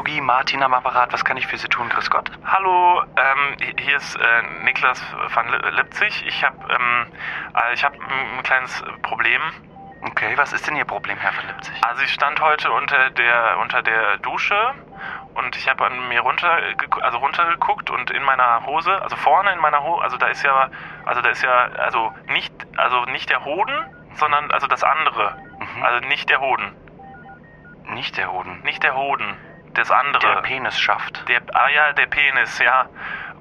Psychologie, Martin am Apparat. Was kann ich für Sie tun? Grüß Gott. Hallo, ähm, hier ist äh, Niklas van Lipzig. Ich habe ähm, äh, ich hab ein kleines Problem. Okay, was ist denn Ihr Problem, Herr van Lipzig? Also ich stand heute unter der unter der Dusche und ich habe an mir runter also runtergeguckt und in meiner Hose, also vorne in meiner Hose, also da ist ja also da ist ja also nicht also nicht der Hoden, sondern also das andere. Mhm. Also nicht der Hoden, Nicht der Hoden. nicht der Hoden, das andere. Der Penisschaft. Der, ah ja, der Penis, ja.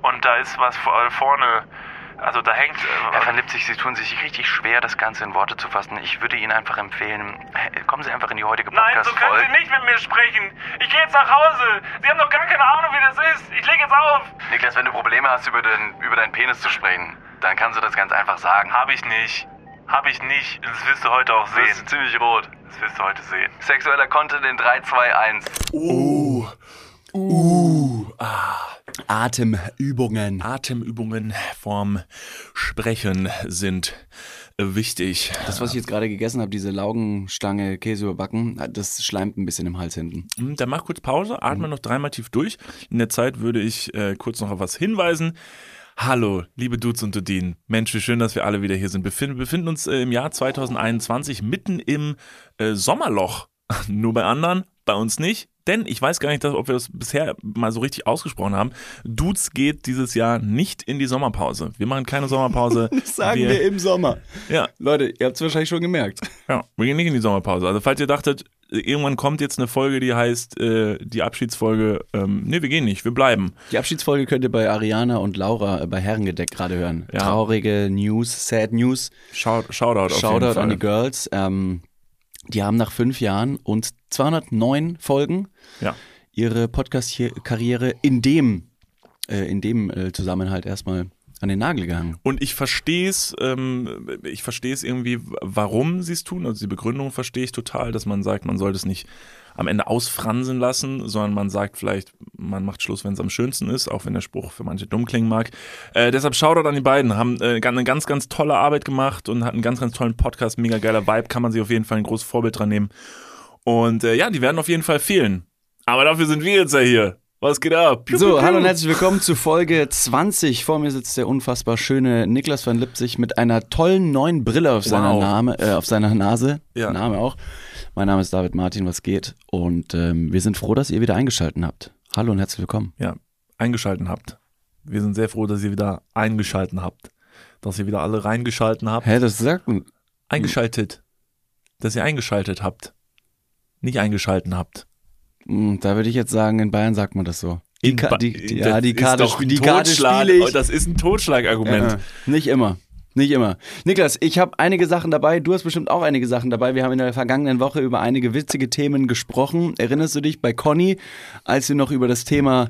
Und da ist was vor- vorne, also da hängt. Herr Äh, van Lipzig, Sie tun sich richtig schwer, das Ganze in Worte zu fassen. Ich würde Ihnen einfach empfehlen, äh, kommen Sie einfach in die heutige Nein, so können Podcast-Folge. Sie nicht mit mir sprechen. Ich gehe jetzt nach Hause. Sie haben doch gar keine Ahnung, wie das ist. Ich lege jetzt auf. Niklas, wenn du Probleme hast, über, den, über deinen Penis zu sprechen, dann kannst du das ganz einfach sagen. Hab ich nicht. Hab ich nicht. Das wirst du heute auch Du bist sehen. ziemlich rot. Das wirst du heute sehen. Sexueller Content in 3, 2, 1. Uh, uh, ah. Atemübungen. Atemübungen vorm Sprechen sind wichtig. Das, was ich jetzt gerade gegessen habe, diese Laugenstange Käse überbacken, das schleimt ein bisschen im Hals hinten. Hm, Dann mach kurz Pause, atme noch dreimal tief durch. In der Zeit würde ich äh, kurz noch auf was hinweisen. Hallo, liebe Dudes und Dudinen. Mensch, wie schön, dass wir alle wieder hier sind. Wir befinden, uns äh, im Jahr 2021 mitten im äh, Sommerloch. Nur bei anderen, bei uns nicht. Denn ich weiß gar nicht, dass, ob wir das bisher mal so richtig ausgesprochen haben. Dudes geht dieses Jahr nicht in die Sommerpause. Wir machen keine Sommerpause. Das sagen wir, im Sommer. Ja, Leute, ihr habt es wahrscheinlich schon gemerkt. Ja, wir gehen nicht in die Sommerpause. Also falls ihr dachtet, irgendwann kommt jetzt eine Folge, die heißt äh, die Abschiedsfolge, ähm, nee, wir gehen nicht, wir bleiben. Die Abschiedsfolge könnt ihr bei Ariana und Laura äh, bei Herrengedeck gerade hören. Ja. Traurige News, sad News. Shout, Shoutout auf jeden Shoutout Fall. an die Girls. Ähm, die haben nach fünf Jahren und 209 Folgen Ja. ihre Podcast-Karriere in dem, äh, in dem äh, Zusammenhalt erstmal an den Nagel gehangen. Und ich verstehe es, ähm, ich verstehe es irgendwie, warum sie es tun. Also die Begründung verstehe ich total, dass man sagt, man sollte es nicht am Ende ausfransen lassen, sondern man sagt vielleicht, man macht Schluss, wenn es am schönsten ist, auch wenn der Spruch für manche dumm klingen mag. Äh, deshalb Shoutout an die beiden, haben äh, eine ganz, ganz tolle Arbeit gemacht und hatten einen ganz, ganz tollen Podcast, mega geiler Vibe, kann man sich auf jeden Fall ein großes Vorbild dran nehmen. Und äh, ja, die werden auf jeden Fall fehlen. Aber dafür sind wir jetzt ja hier. Was geht ab? Piu, piu, So, piu. hallo und herzlich willkommen zu Folge 20. Vor mir sitzt der unfassbar schöne Niklas van Lipzig mit einer tollen neuen Brille auf seiner, Wow. Name, äh, auf seiner Nase. Ja. Name auch. Mein Name ist David Martin, was geht? Und ähm, wir sind froh, dass ihr wieder eingeschaltet habt. Hallo und herzlich willkommen. ja, eingeschalten habt. Wir sind sehr froh, dass ihr wieder eingeschalten habt. Dass ihr wieder alle reingeschalten habt. Hä, das sagt Eingeschaltet. Dass ihr eingeschaltet habt. Nicht eingeschalten habt. Hm, Da würde ich jetzt sagen, in Bayern sagt man das so. Die, Ka die, die, das ja, die ist Karte, die Karte spiele Oh, ich. Das ist ein Totschlagargument. Äh, nicht immer. Nicht immer. Niklas, ich habe einige Sachen dabei. Du hast bestimmt auch einige Sachen dabei. Wir haben in der vergangenen Woche über einige witzige Themen gesprochen. Erinnerst du dich bei Conny, als wir noch über das Thema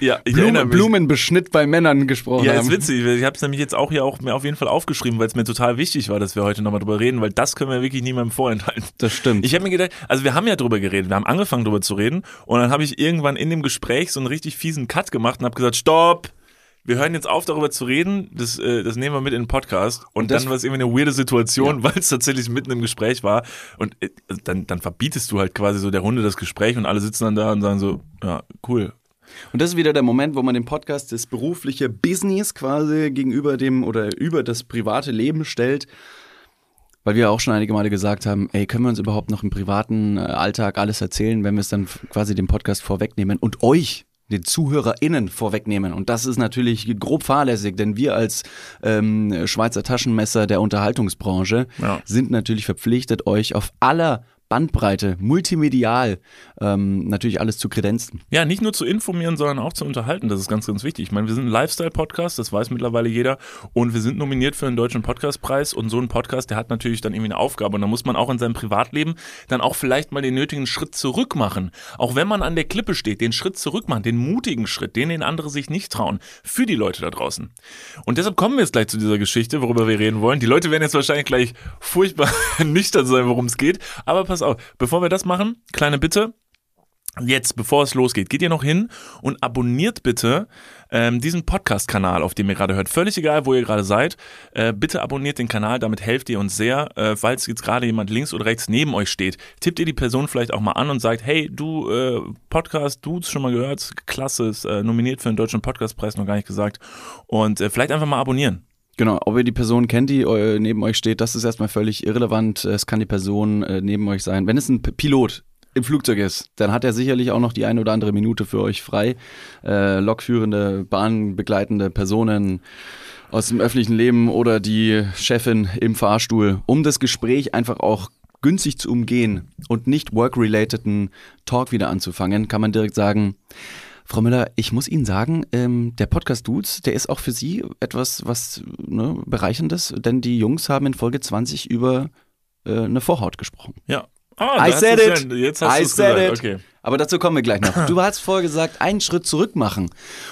Ja, ich Blumen, mich. Blumenbeschnitt bei Männern gesprochen Ja, haben? ist witzig. Ich habe es nämlich jetzt auch hier auch mir auf jeden Fall aufgeschrieben, weil es mir total wichtig war, dass wir heute nochmal drüber reden, weil das können wir wirklich niemandem vorenthalten. Das stimmt. Ich habe mir gedacht, also wir haben ja drüber geredet, wir haben angefangen drüber zu reden und dann habe ich irgendwann in dem Gespräch so einen richtig fiesen Cut gemacht und habe gesagt, stopp, wir hören jetzt auf darüber zu reden, das, äh, das nehmen wir mit in den Podcast. Und, Und dann war es irgendwie eine weirde Situation, weil es tatsächlich mitten im Gespräch war. Und äh, also dann, dann verbietest du halt quasi so der Runde das Gespräch und alle sitzen dann da und sagen so, ja, cool. Und das ist wieder der Moment, wo man den Podcast das berufliche Business quasi gegenüber dem oder über das private Leben stellt. Weil wir auch schon einige Male gesagt haben, ey, können wir uns überhaupt noch im privaten äh, Alltag alles erzählen, wenn wir es dann quasi dem Podcast vorwegnehmen? Und euch, den ZuhörerInnen, vorwegnehmen. Und das ist natürlich grob fahrlässig, denn wir als ähm, Schweizer Taschenmesser der Unterhaltungsbranche Ja. sind natürlich verpflichtet, euch auf aller Bandbreite, multimedial, ähm, natürlich alles zu kredenzen. Ja, nicht nur zu informieren, sondern auch zu unterhalten. Das ist ganz, ganz wichtig. Ich meine, wir sind ein Lifestyle-Podcast, das weiß mittlerweile jeder. Und wir sind nominiert für einen deutschen Podcastpreis. Und so ein Podcast, der hat natürlich dann irgendwie eine Aufgabe. Und da muss man auch in seinem Privatleben dann auch vielleicht mal den nötigen Schritt zurück machen. Auch wenn man an der Klippe steht, den Schritt zurück machen, den mutigen Schritt, den, den andere sich nicht trauen. Für die Leute da draußen. Und deshalb kommen wir jetzt gleich zu dieser Geschichte, worüber wir reden wollen. Die Leute werden jetzt wahrscheinlich gleich furchtbar nüchtern sein, worum es geht. Aber pass auf, bevor wir das machen, kleine Bitte. Jetzt, bevor es losgeht, geht ihr noch hin und abonniert bitte ähm, diesen Podcast-Kanal, auf dem ihr gerade hört. Völlig egal, wo ihr gerade seid. Äh, bitte abonniert den Kanal, damit helft ihr uns sehr. Äh, falls jetzt gerade jemand links oder rechts neben euch steht, tippt ihr die Person vielleicht auch mal an und sagt, hey, du, äh, Podcast, du's schon mal gehört, klasse, ist äh, nominiert für den Deutschen Podcastpreis, noch gar nicht gesagt. Und äh, vielleicht einfach mal abonnieren. Genau, ob ihr die Person kennt, die äh, neben euch steht, das ist erstmal völlig irrelevant. Es kann die Person äh, neben euch sein. Wenn es ein Pilot im Flugzeug ist, dann hat er sicherlich auch noch die eine oder andere Minute für euch frei. Äh, lokführende, bahnbegleitende Personen aus dem öffentlichen Leben oder die Chefin im Fahrstuhl, um das Gespräch einfach auch günstig zu umgehen und nicht work-relateden Talk wieder anzufangen, kann man direkt sagen, Frau Müller, ich muss Ihnen sagen, ähm, der Podcast Dudes, der ist auch für Sie etwas was ne, bereicherndes, denn die Jungs haben in Folge 20 über äh, eine Vorhaut gesprochen. Ja. Ah, I said it. Jetzt hast I said gesagt. it. Okay. Aber dazu kommen wir gleich noch. Du hast vorher gesagt, einen Schritt zurück machen.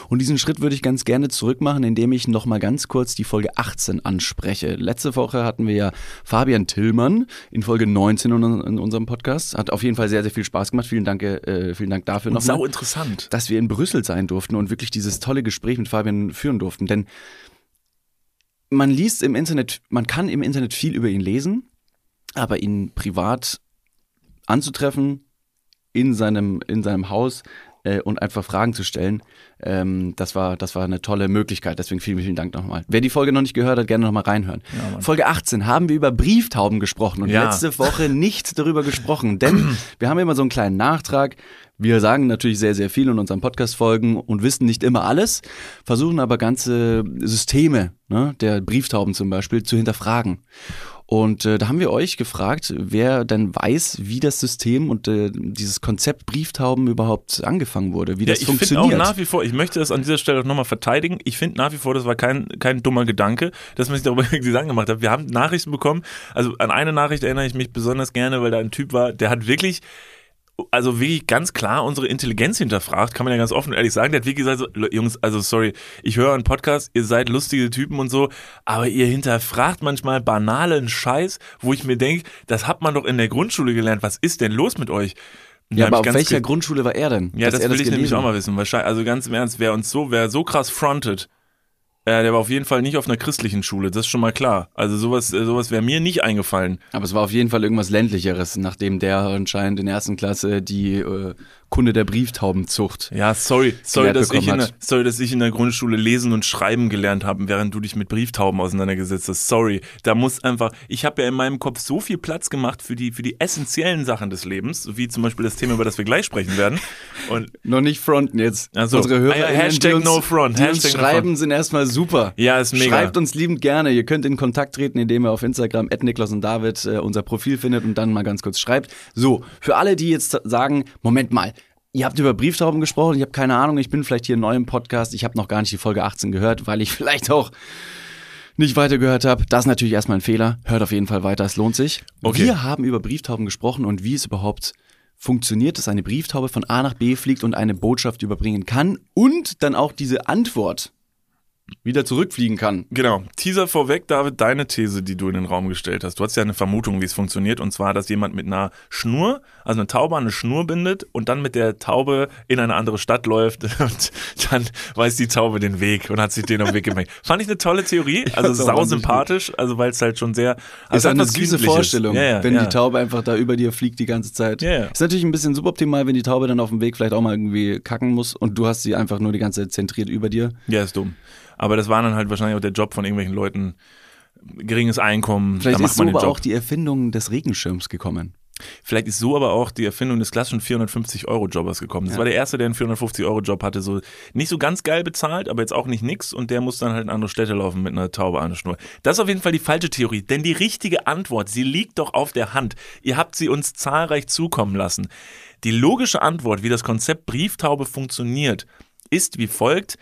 Und diesen Schritt würde ich ganz gerne zurück machen, indem ich nochmal ganz kurz die Folge 18 anspreche. Letzte Woche hatten wir ja Fabian Tillmann in Folge 19 in, unserem Podcast. Hat auf jeden Fall sehr, sehr viel Spaß gemacht. Vielen Dank, äh, vielen Dank dafür nochmal sau interessant. dass wir in Brüssel sein durften und wirklich dieses tolle Gespräch mit Fabian führen durften. Denn man liest im Internet, man kann im Internet viel über ihn lesen, aber ihn privat anzutreffen in seinem, in seinem Haus äh, und einfach Fragen zu stellen, ähm, das, war, das war eine tolle Möglichkeit. Deswegen vielen, vielen Dank nochmal. Wer die Folge noch nicht gehört hat, gerne nochmal reinhören. Folge 18 haben wir über Brieftauben gesprochen und Ja. letzte Woche nicht darüber gesprochen, denn wir haben immer so einen kleinen Nachtrag. Wir sagen natürlich sehr, sehr viel in unseren Podcast-Folgen und wissen nicht immer alles, versuchen aber ganze Systeme ne, der Brieftauben zum Beispiel zu hinterfragen. Und äh, da haben wir euch gefragt, wer denn weiß, wie das System und äh, dieses Konzept Brieftauben überhaupt angefangen wurde, wie Ja, das ich finde auch funktioniert. nach wie vor, ich möchte das an dieser Stelle auch nochmal verteidigen. Ich finde nach wie vor, das war kein, kein dummer Gedanke, dass man sich darüber Gedanken gemacht hat. Wir haben Nachrichten bekommen. Also an eine Nachricht erinnere ich mich besonders gerne, weil da ein Typ war, der hat wirklich also wirklich ganz klar unsere Intelligenz hinterfragt, kann man ja ganz offen und ehrlich sagen. Der hat wirklich gesagt, so, "Le- Jungs, also sorry, ich höre einen Podcast, ihr seid lustige Typen und so, aber ihr hinterfragt manchmal banalen Scheiß, wo ich mir denke, das hat man doch in der Grundschule gelernt. Was ist denn los mit euch? Ja, aber auf welcher Grundschule war er denn? ja, das will ich nämlich auch mal wissen. Wahrscheinlich, also ganz im Ernst, wer uns so, wer so krass frontet, äh, der war auf jeden Fall nicht auf einer christlichen Schule, das ist schon mal klar. Also sowas, äh, sowas wäre mir nicht eingefallen. Aber es war auf jeden Fall irgendwas ländlicheres, nachdem der anscheinend in der ersten Klasse die äh, Kunde der Brieftaubenzucht. Ja, sorry, sorry, dass ich, in der, sorry, dass ich in der Grundschule lesen und schreiben gelernt habe, während du dich mit Brieftauben auseinandergesetzt hast. Sorry, da muss einfach, ich habe ja in meinem Kopf so viel Platz gemacht für die, für die essentiellen Sachen des Lebens, wie zum Beispiel das Thema, über das wir gleich sprechen werden. Und Noch nicht fronten jetzt. Ach so. Unsere Hörer, Ah ja, Hashtag die uns, no front, die uns Hashtag no schreiben, front. sind erstmal super. ja, ist mega. Schreibt uns liebend gerne. Ihr könnt in Kontakt treten, indem ihr auf Instagram Niklas und David äh, unser Profil findet und dann mal ganz kurz schreibt. So, für alle, die jetzt sagen, Moment mal, ihr habt über Brieftauben gesprochen, ich habe keine Ahnung, ich bin vielleicht hier neu im Podcast, ich habe noch gar nicht die Folge 18 gehört, weil ich vielleicht auch nicht weitergehört habe. Das ist natürlich erstmal ein Fehler. Hört auf jeden Fall weiter, es lohnt sich. Okay. Wir haben über Brieftauben gesprochen und wie es überhaupt funktioniert, dass eine Brieftaube von A nach B fliegt und eine Botschaft überbringen kann und dann auch diese Antwort wieder zurückfliegen kann. Genau. Teaser vorweg, David, deine These, die du in den Raum gestellt hast. Du hast ja eine Vermutung, wie es funktioniert, und zwar, dass jemand mit einer Schnur, also eine Taube an eine Schnur bindet und dann mit der Taube in eine andere Stadt läuft und dann weiß die Taube den Weg und hat sich den auf den Weg gemerkt. Fand ich eine tolle Theorie, also sau sympathisch, also weil es halt schon sehr, also ist eine süße. Vorstellung, ja, ja, wenn ja. die Taube einfach da über dir fliegt die ganze Zeit. Ist natürlich ein bisschen suboptimal, wenn die Taube dann auf dem Weg vielleicht auch mal irgendwie kacken muss und du hast sie einfach nur die ganze Zeit zentriert über dir. Ja, ist dumm. Aber das war dann halt wahrscheinlich auch der Job von irgendwelchen Leuten. Geringes Einkommen, Vielleicht da macht ist so man den aber Job. auch die Erfindung des Regenschirms gekommen. Vielleicht ist so aber auch die Erfindung des klassischen 450-Euro-Jobbers gekommen. Das Ja. war der erste, der einen 450-Euro-Job hatte, so nicht so ganz geil bezahlt, aber jetzt auch nicht nix und der muss dann halt in andere Städte laufen mit einer Taube an der Schnur. Das ist auf jeden Fall die falsche Theorie, denn die richtige Antwort, sie liegt doch auf der Hand. Ihr habt sie uns zahlreich zukommen lassen. Die logische Antwort, wie das Konzept Brieftaube funktioniert, ist wie folgt.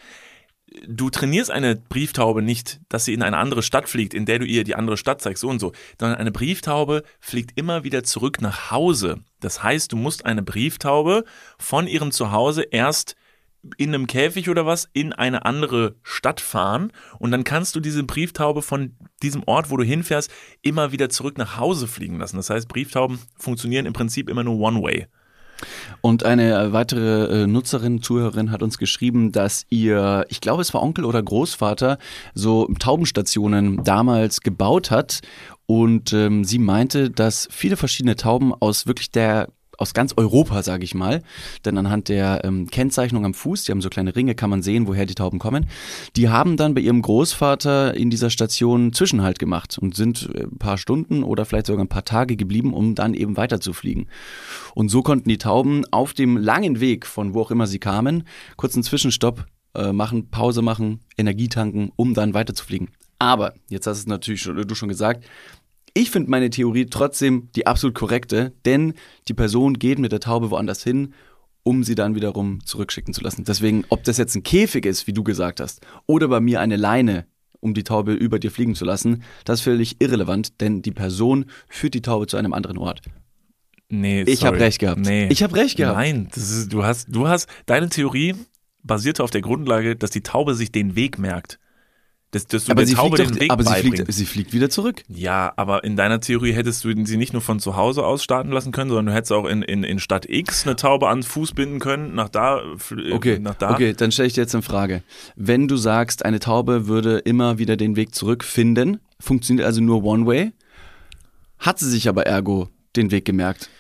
Du trainierst eine Brieftaube nicht, dass sie in eine andere Stadt fliegt, in der du ihr die andere Stadt zeigst, so und so, sondern eine Brieftaube fliegt immer wieder zurück nach Hause. Das heißt, du musst eine Brieftaube von ihrem Zuhause erst in einem Käfig oder was in eine andere Stadt fahren und dann kannst du diese Brieftaube von diesem Ort, wo du hinfährst, immer wieder zurück nach Hause fliegen lassen. Das heißt, Brieftauben funktionieren im Prinzip immer nur One-Way. Und eine weitere äh, Nutzerin, Zuhörerin hat uns geschrieben, dass ihr, ich glaube, es war Onkel oder Großvater, so Taubenstationen damals gebaut hat. Und ähm, sie meinte, dass viele verschiedene Tauben aus wirklich der aus ganz Europa, sage ich mal. Denn anhand der ähm, Kennzeichnung am Fuß, die haben so kleine Ringe, kann man sehen, woher die Tauben kommen. Die haben dann bei ihrem Großvater in dieser Station Zwischenhalt gemacht und sind äh, ein paar Stunden oder vielleicht sogar ein paar Tage geblieben, um dann eben weiterzufliegen. Und so konnten die Tauben auf dem langen Weg, von wo auch immer sie kamen, kurz einen Zwischenstopp äh, machen, Pause machen, Energie tanken, um dann weiterzufliegen. Aber, jetzt hast es natürlich schon, du schon gesagt, ich finde meine Theorie trotzdem die absolut korrekte, denn die Person geht mit der Taube woanders hin, um sie dann wiederum zurückschicken zu lassen. Deswegen, ob das jetzt ein Käfig ist, wie du gesagt hast, oder bei mir eine Leine, um die Taube über dir fliegen zu lassen, das ist völlig irrelevant, denn die Person führt die Taube zu einem anderen Ort. Nee, Ich habe recht gehabt. Nee. Ich habe recht gehabt. Nein, ist, du hast, du hast, deine Theorie basierte auf der Grundlage, dass die Taube sich den Weg merkt. Dass, dass du aber der sie, Taube fliegt, den doch, Weg aber sie, fliegt, sie fliegt wieder zurück. Ja, aber in deiner Theorie hättest du sie nicht nur von zu Hause aus starten lassen können, sondern du hättest auch in, in, in Stadt X eine Taube an den Fuß binden können, nach da, äh, Okay, nach da. okay, dann stelle ich dir jetzt eine Frage. Wenn du sagst, eine Taube würde immer wieder den Weg zurückfinden, funktioniert also nur One Way, hat sie sich aber ergo den Weg gemerkt.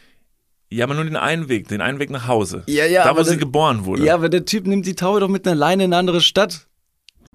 Ja, aber nur den einen Weg, den einen Weg nach Hause. Ja, ja, Da, wo sie das- geboren wurde. Ja, aber der Typ nimmt die Taube doch mit einer Leine in eine andere Stadt.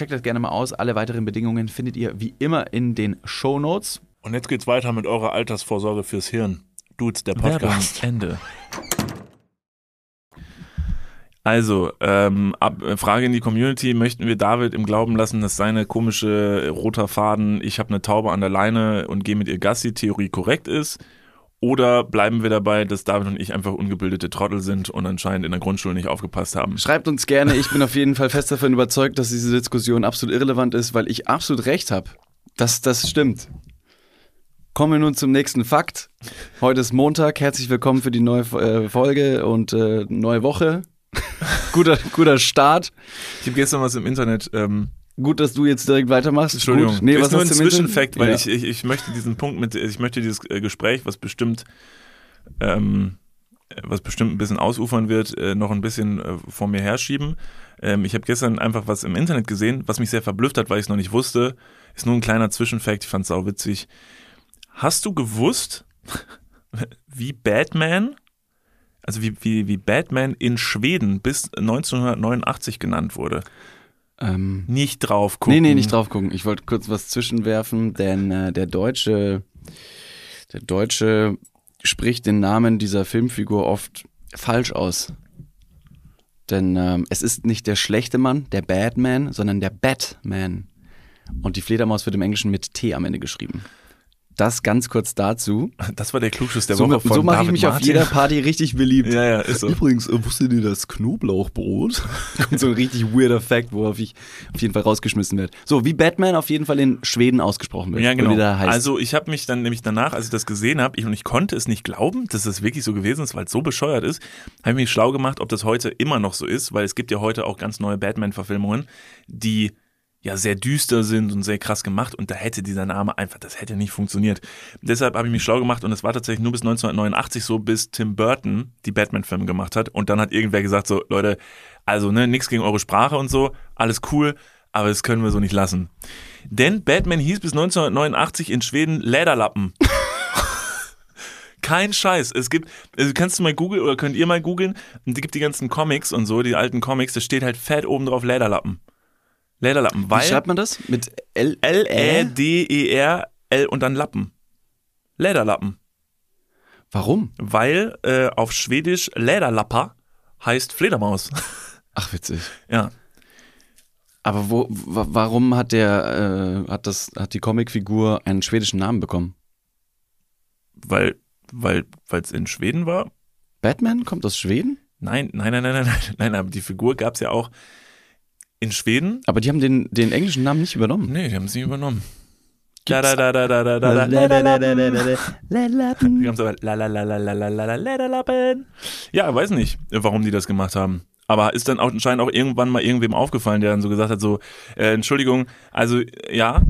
Checkt das gerne mal aus. Alle weiteren Bedingungen findet ihr wie immer in den Show Notes. Und jetzt geht's weiter mit eurer Altersvorsorge fürs Hirn. Dudes, der Werbung, Podcast. Ende. Also, ähm, ab, äh, Frage in die Community, möchten wir David im Glauben lassen, dass seine komische äh, roter Faden, ich habe eine Taube an der Leine und gehe mit ihr Gassi, Theorie korrekt ist? Oder bleiben wir dabei, dass David und ich einfach ungebildete Trottel sind und anscheinend in der Grundschule nicht aufgepasst haben? Schreibt uns gerne. Ich bin auf jeden Fall fest davon überzeugt, dass diese Diskussion absolut irrelevant ist, weil ich absolut recht habe. Das, das stimmt. Kommen wir nun zum nächsten Fakt. Heute ist Montag. Herzlich willkommen für die neue äh, Folge und äh, neue Woche. guter, guter Start. Ich habe gestern was im Internet. Ähm, Gut, dass du jetzt direkt weitermachst. Entschuldigung. Gut. Nee, ist was nur ein? Zwischenfakt, weil Ja. ich, ich, ich möchte diesen Punkt mit, ich möchte dieses äh, Gespräch, was bestimmt, ähm, was bestimmt ein bisschen ausufern wird, äh, noch ein bisschen äh, vor mir herschieben. Ähm, ich habe gestern einfach was im Internet gesehen, was mich sehr verblüfft hat, weil ich es noch nicht wusste. Ist nur ein kleiner Zwischenfakt, ich fand es auch witzig. Hast du gewusst, wie Batman, also wie, wie, wie Batman in Schweden bis 1989 genannt wurde? Ähm, Nicht drauf gucken. nee, nee, nicht drauf gucken. Ich wollte kurz was zwischenwerfen, denn äh, der Deutsche, der Deutsche spricht den Namen dieser Filmfigur oft falsch aus. Denn ähm, es ist nicht der schlechte Mann, der Badman, sondern der Batman. Und die Fledermaus wird im Englischen mit T am Ende geschrieben. Das ganz kurz dazu. Das war der Klugschuss der so Woche von so mache ich mich auf Martin. jeder Party richtig beliebt. Ja, ja, ist so. Übrigens, äh, wusstet ihr das Knoblauchbrot? Kommt so ein richtig weirder Fact, worauf ich auf jeden Fall rausgeschmissen werde. So, wie Batman auf jeden Fall in Schweden ausgesprochen wird. Ja, genau. Wie der heißt. Also ich habe mich dann nämlich danach, als ich das gesehen habe, ich, und ich konnte es nicht glauben, dass das wirklich so gewesen ist, weil es so bescheuert ist, habe ich mich schlau gemacht, ob das heute immer noch so ist, weil es gibt ja heute auch ganz neue Batman-Verfilmungen, die ja sehr düster sind und sehr krass gemacht und da hätte dieser Name einfach, das hätte nicht funktioniert. Deshalb habe ich mich schlau gemacht und es war tatsächlich nur bis 1989 so, bis Tim Burton die Batman-Filme gemacht hat und dann hat irgendwer gesagt so, Leute, also ne, nix gegen eure Sprache und so, alles cool, aber das können wir so nicht lassen. Denn Batman hieß bis 1989 in Schweden Lederlappen. Kein Scheiß. Es gibt, also kannst du mal googeln oder könnt ihr mal googeln, und es gibt die ganzen Comics und so, die alten Comics, da steht halt fett oben drauf Lederlappen. Lederlappen, wie weil schreibt man das? Mit L L-E-D-E-R-L und dann Lappen. Lederlappen. Warum? Weil äh, auf Schwedisch Lederlappa heißt Fledermaus. Ach, witzig. ja. Aber wo, wa- warum hat der, äh, hat das, hat die Comicfigur einen schwedischen Namen bekommen? Weil, weil, weil es in Schweden war? Batman kommt aus Schweden? Nein, nein, nein, nein, nein, nein, nein, aber die Figur gab es ja auch in Schweden. Aber die haben den, den englischen Namen nicht übernommen. Nee, die haben sie übernommen. Ja, weiß nicht, warum die das gemacht haben. Aber ist dann auch anscheinend auch irgendwann mal irgendwem aufgefallen, der dann so gesagt hat, so, äh, Entschuldigung, also ja,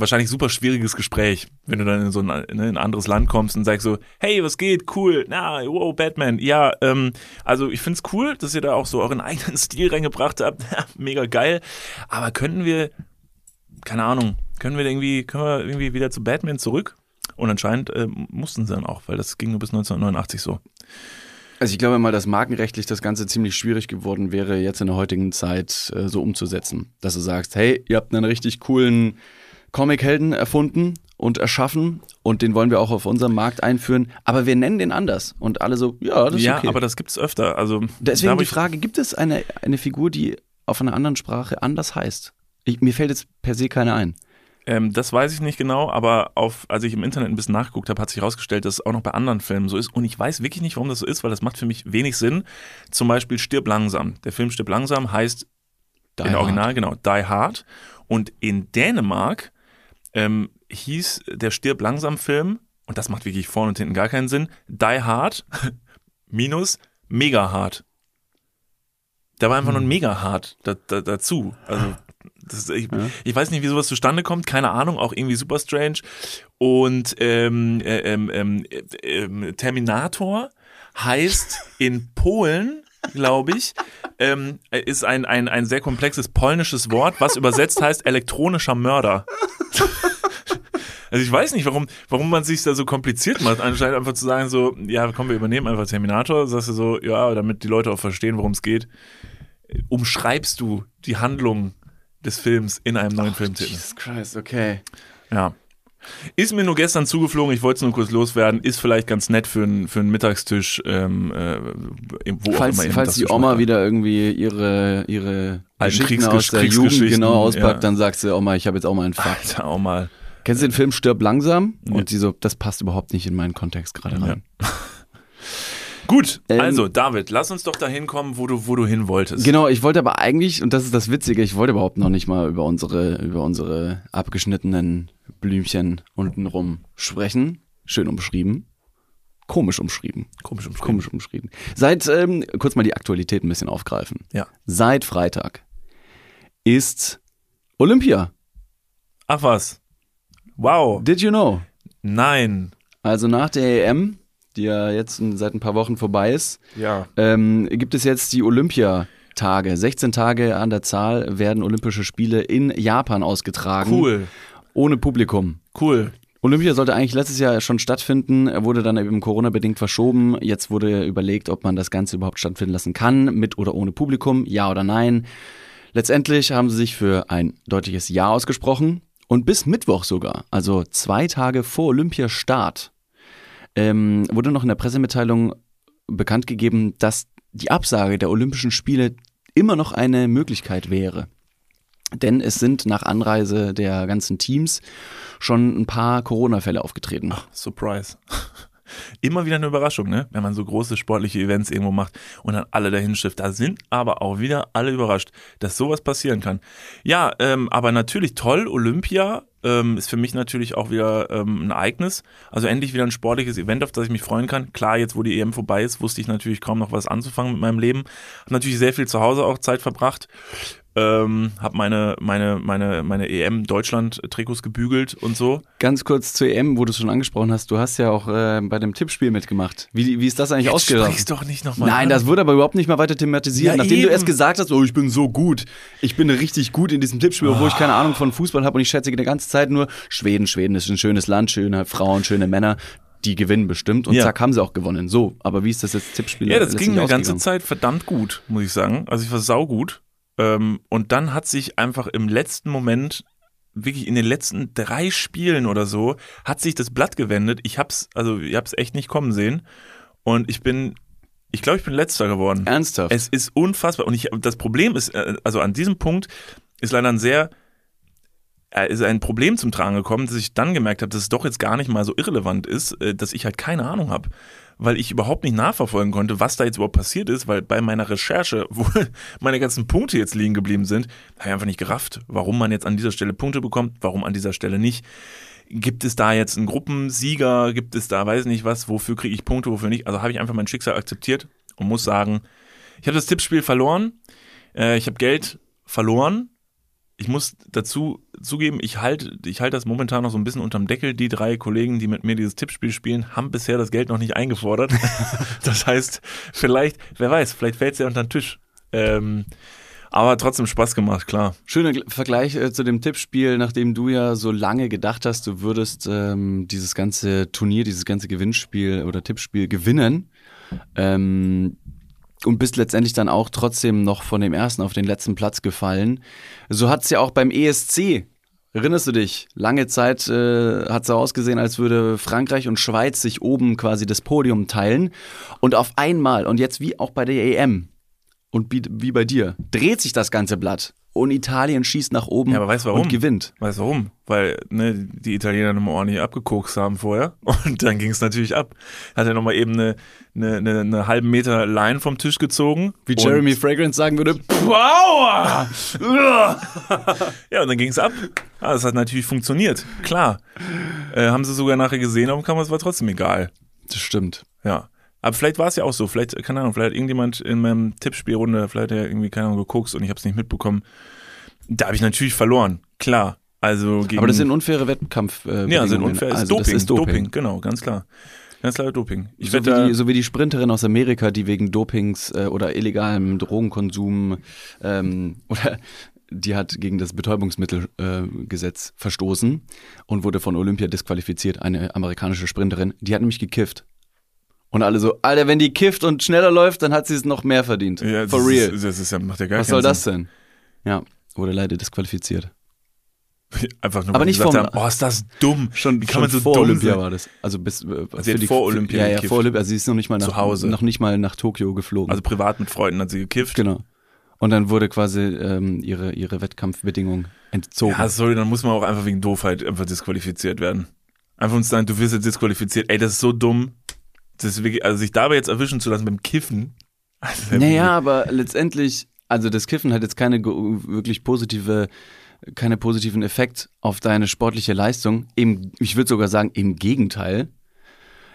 wahrscheinlich super schwieriges Gespräch, wenn du dann in so ein, in ein anderes Land kommst und sagst so, hey, was geht, cool, na, wow, Batman, ja, ähm, also ich find's cool, dass ihr da auch so euren eigenen Stil reingebracht habt, mega geil, aber könnten wir, keine Ahnung, können wir irgendwie, können wir irgendwie wieder zu Batman zurück? Und anscheinend äh, mussten sie dann auch, weil das ging nur bis 1989 so. Also ich glaube mal, dass markenrechtlich das Ganze ziemlich schwierig geworden wäre, jetzt in der heutigen Zeit äh, so umzusetzen. Dass du sagst, hey, ihr habt einen richtig coolen Comic-Helden erfunden und erschaffen und den wollen wir auch auf unserem Markt einführen, aber wir nennen den anders. Und alle so, ja, das ist ja, okay. aber das gibt's öfter. Also Deswegen die Frage, gibt es eine, eine Figur, die auf einer anderen Sprache anders heißt? Ich, mir fällt jetzt per se keine ein. Ähm, das weiß ich nicht genau, aber auf, als ich im Internet ein bisschen nachgeguckt habe, hat sich herausgestellt, dass es auch noch bei anderen Filmen so ist. Und ich weiß wirklich nicht, warum das so ist, weil das macht für mich wenig Sinn. Zum Beispiel Stirb langsam. Der Film Stirb langsam heißt Die in Original, genau, Die Hard. Und in Dänemark ähm, hieß der Stirb langsam Film, und das macht wirklich vorne und hinten gar keinen Sinn, Die Hard minus Mega Hard. Da war einfach nur ein Mega Hard da, da, dazu. Also das, ich, Ja. ich weiß nicht, wie sowas zustande kommt, keine Ahnung, auch irgendwie super strange. Und ähm, äh, ähm, ähm, äh, ähm, Terminator heißt in Polen, glaube ich, ähm, ist ein, ein, ein sehr komplexes polnisches Wort, was übersetzt heißt elektronischer Mörder. Also ich weiß nicht, warum, warum man sich da so kompliziert macht, anscheinend einfach zu sagen so, ja, komm, wir übernehmen einfach Terminator, sagst du so, ja, damit die Leute auch verstehen, worum es geht, umschreibst du die Handlung des Films in einem neuen Filmtitel. Jesus Christ, okay. Ja. Ist mir nur gestern zugeflogen, ich wollte es nur kurz loswerden, ist vielleicht ganz nett für einen für einen Mittagstisch, ähm, äh, wo Falls, auch immer falls die Oma macht. wieder irgendwie ihre, ihre Alten Geschichten Kriegsgesch- aus der Jugend genau auspackt, ja. dann sagt sie, Oma, ich habe jetzt auch mal einen Fakt. Alter, auch mal. Kennst du den Film Stirb langsam? Nee. Und sie so, das passt überhaupt nicht in meinen Kontext gerade rein. Gut, Ähm, also David, lass uns doch dahin kommen, wo du, wo du hin wolltest. Genau, ich wollte aber eigentlich, und das ist das Witzige, ich wollte überhaupt noch nicht mal über unsere, über unsere abgeschnittenen Blümchen untenrum sprechen. Schön umschrieben. Komisch umschrieben. Komisch umschrieben. Komisch umschrieben. Seit, ähm, kurz mal die Aktualität ein bisschen aufgreifen. Ja. Seit Freitag ist Olympia. Ach was. Wow. Did you know? Nein. Also nach der EM, die ja jetzt seit ein paar Wochen vorbei ist, Ja. ähm, gibt es jetzt die Olympiatage. 16 Tage an der Zahl werden Olympische Spiele in Japan ausgetragen. Cool. Ohne Publikum. Cool. Olympia sollte eigentlich letztes Jahr schon stattfinden, wurde dann eben Corona-bedingt verschoben. Jetzt wurde überlegt, ob man das Ganze überhaupt stattfinden lassen kann, mit oder ohne Publikum, ja oder nein. Letztendlich haben sie sich für ein deutliches Ja ausgesprochen und bis Mittwoch sogar, also zwei Tage vor Olympiastart, ähm, wurde noch in der Pressemitteilung bekannt gegeben, dass die Absage der Olympischen Spiele immer noch eine Möglichkeit wäre. Denn es sind nach Anreise der ganzen Teams schon ein paar Corona-Fälle aufgetreten. Surprise. Immer wieder eine Überraschung, ne? Wenn man so große sportliche Events irgendwo macht und dann alle dahin schifft. Da sind aber auch wieder alle überrascht, dass sowas passieren kann. Ja, ähm, aber natürlich toll. Olympia ähm, ist für mich natürlich auch wieder ähm, ein Ereignis. Also endlich wieder ein sportliches Event, auf das ich mich freuen kann. Klar, jetzt wo die EM vorbei ist, wusste ich natürlich kaum noch was anzufangen mit meinem Leben. Hab natürlich sehr viel zu Hause auch Zeit verbracht. Ähm, hab meine, meine, meine, meine EM-Deutschland-Trikots gebügelt und so. Ganz kurz zur EM, wo du es schon angesprochen hast. Du hast ja auch äh, bei dem Tippspiel mitgemacht. Wie, wie ist das eigentlich ausgegangen? Sprich's doch nicht nochmal Nein, das wurde aber überhaupt nicht mal weiter thematisiert. Ja, Nachdem du eben. erst gesagt hast, oh, ich bin so gut, ich bin richtig gut in diesem Tippspiel, obwohl ich keine Ahnung von Fußball habe und ich schätze die ganze Zeit nur, Schweden, Schweden ist ein schönes Land, schöne Frauen, schöne Männer, die gewinnen bestimmt. Und Ja. zack, haben sie auch gewonnen. So, aber wie ist das jetzt Tippspiel? Ja, das ging eine ganze? Zeit verdammt gut, muss ich sagen. Also ich war saugut. Ähm, und dann hat sich einfach im letzten Moment, wirklich in den letzten drei Spielen oder so, hat sich das Blatt gewendet. Ich hab's, also ich hab's echt nicht kommen sehen. Und ich bin, ich glaube, ich bin letzter geworden. Ernsthaft? Es ist unfassbar. Und ich, das Problem ist, äh, also an diesem Punkt ist leider ein sehr, ist ein Problem zum Tragen gekommen, dass ich dann gemerkt habe, dass es doch jetzt gar nicht mal so irrelevant ist, äh, dass ich halt keine Ahnung habe. Weil ich überhaupt nicht nachverfolgen konnte, was da jetzt überhaupt passiert ist, weil bei meiner Recherche, wo meine ganzen Punkte jetzt liegen geblieben sind, habe ich einfach nicht gerafft, warum man jetzt an dieser Stelle Punkte bekommt, warum an dieser Stelle nicht. Gibt es da jetzt einen Gruppensieger? Gibt es da, weiß nicht was, wofür kriege ich Punkte, wofür nicht? Also habe ich einfach mein Schicksal akzeptiert und muss sagen, ich habe das Tippspiel verloren. Äh, ich habe Geld verloren. Ich muss dazu zugeben, ich halte ich halt das momentan noch so ein bisschen unterm Deckel. Die drei Kollegen, die mit mir dieses Tippspiel spielen, haben bisher das Geld noch nicht eingefordert. das heißt, vielleicht, wer weiß, vielleicht fällt es ja unter den Tisch. Ähm, aber trotzdem Spaß gemacht, klar. Schöner Gl- Vergleich äh, zu dem Tippspiel, nachdem du ja so lange gedacht hast, du würdest ähm, dieses ganze Turnier, dieses ganze Gewinnspiel oder Tippspiel gewinnen. Ähm, und bist letztendlich dann auch trotzdem noch von dem ersten auf den letzten Platz gefallen. So hat's ja auch beim ESC. Erinnerst du dich? Lange Zeit äh, hat so ausgesehen, als würde Frankreich und Schweiz sich oben quasi das Podium teilen. Und auf einmal, und jetzt wie auch bei der EM, und wie bei dir, dreht sich das ganze Blatt. Und Italien schießt nach oben Ja, aber weißt warum? und gewinnt. Weißt du warum? Weil ne, die Italiener nochmal ordentlich abgekokst haben vorher. Und dann ging es natürlich ab. Hat er nochmal eben eine, eine, eine, eine halben Meter Line vom Tisch gezogen. Wie Jeremy Fragrance sagen würde, Wow! ja, und dann ging es ab. Ah, das hat natürlich funktioniert. Klar. Äh, haben sie sogar nachher gesehen auf dem Kamera, es war trotzdem egal. das stimmt. Ja. Aber vielleicht war es ja auch so. Vielleicht, keine Ahnung, vielleicht hat irgendjemand in meinem Tippspielrunde, vielleicht hat er irgendwie, keine Ahnung, geguckt und ich habe es nicht mitbekommen. Da habe ich natürlich verloren. Klar. Also gegen, Aber das sind unfaire Wettkampf. Äh, ja, sind unfair. Also Doping, Das ist Doping. Doping, genau, ganz klar. Ganz klar Doping. Ich so, wie die, so wie die Sprinterin aus Amerika, die wegen Dopings äh, oder illegalem Drogenkonsum ähm, oder die hat gegen das Betäubungsmittelgesetz äh, verstoßen und wurde von Olympia disqualifiziert. Eine amerikanische Sprinterin. Die hat nämlich gekifft. Und alle so, Alter, wenn die kifft und schneller läuft, dann hat sie es noch mehr verdient. ja, For das real. Ist, das ist ja, macht ja gar Was soll das Sinn. denn? Ja, wurde leider disqualifiziert. Einfach nur, Aber weil die nicht gesagt haben, oh, ist das dumm. Schon, Wie kann schon man so vor dumm Olympia sein? war das. Also bis äh, Sie hat für vor Olympia Ja, ja, gekifft. vor Olympia. Also sie ist noch nicht mal nach Zu Hause. noch nicht mal nach Tokio geflogen. Also privat mit Freunden hat sie gekifft. genau. Und dann wurde quasi ähm, ihre ihre Wettkampfbedingung entzogen. Ja, sorry, dann muss man auch einfach wegen Doofheit einfach disqualifiziert werden. Einfach uns sagen, du wirst jetzt disqualifiziert. Ey, das ist so dumm. Das ist wirklich, also sich dabei jetzt erwischen zu lassen beim Kiffen. Also, Naja, aber letztendlich, also das Kiffen hat jetzt keine wirklich positive, keine positiven Effekt auf deine sportliche Leistung. Im, ich würde sogar sagen, im Gegenteil.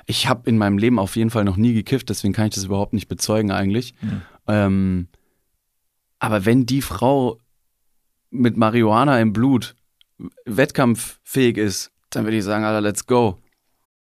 Ich habe in meinem Leben auf jeden Fall noch nie gekifft, deswegen kann ich das überhaupt nicht bezeugen eigentlich. Hm. Ähm, aber wenn die Frau mit Marihuana im Blut wettkampffähig ist, dann würde ich sagen, Alter, let's go.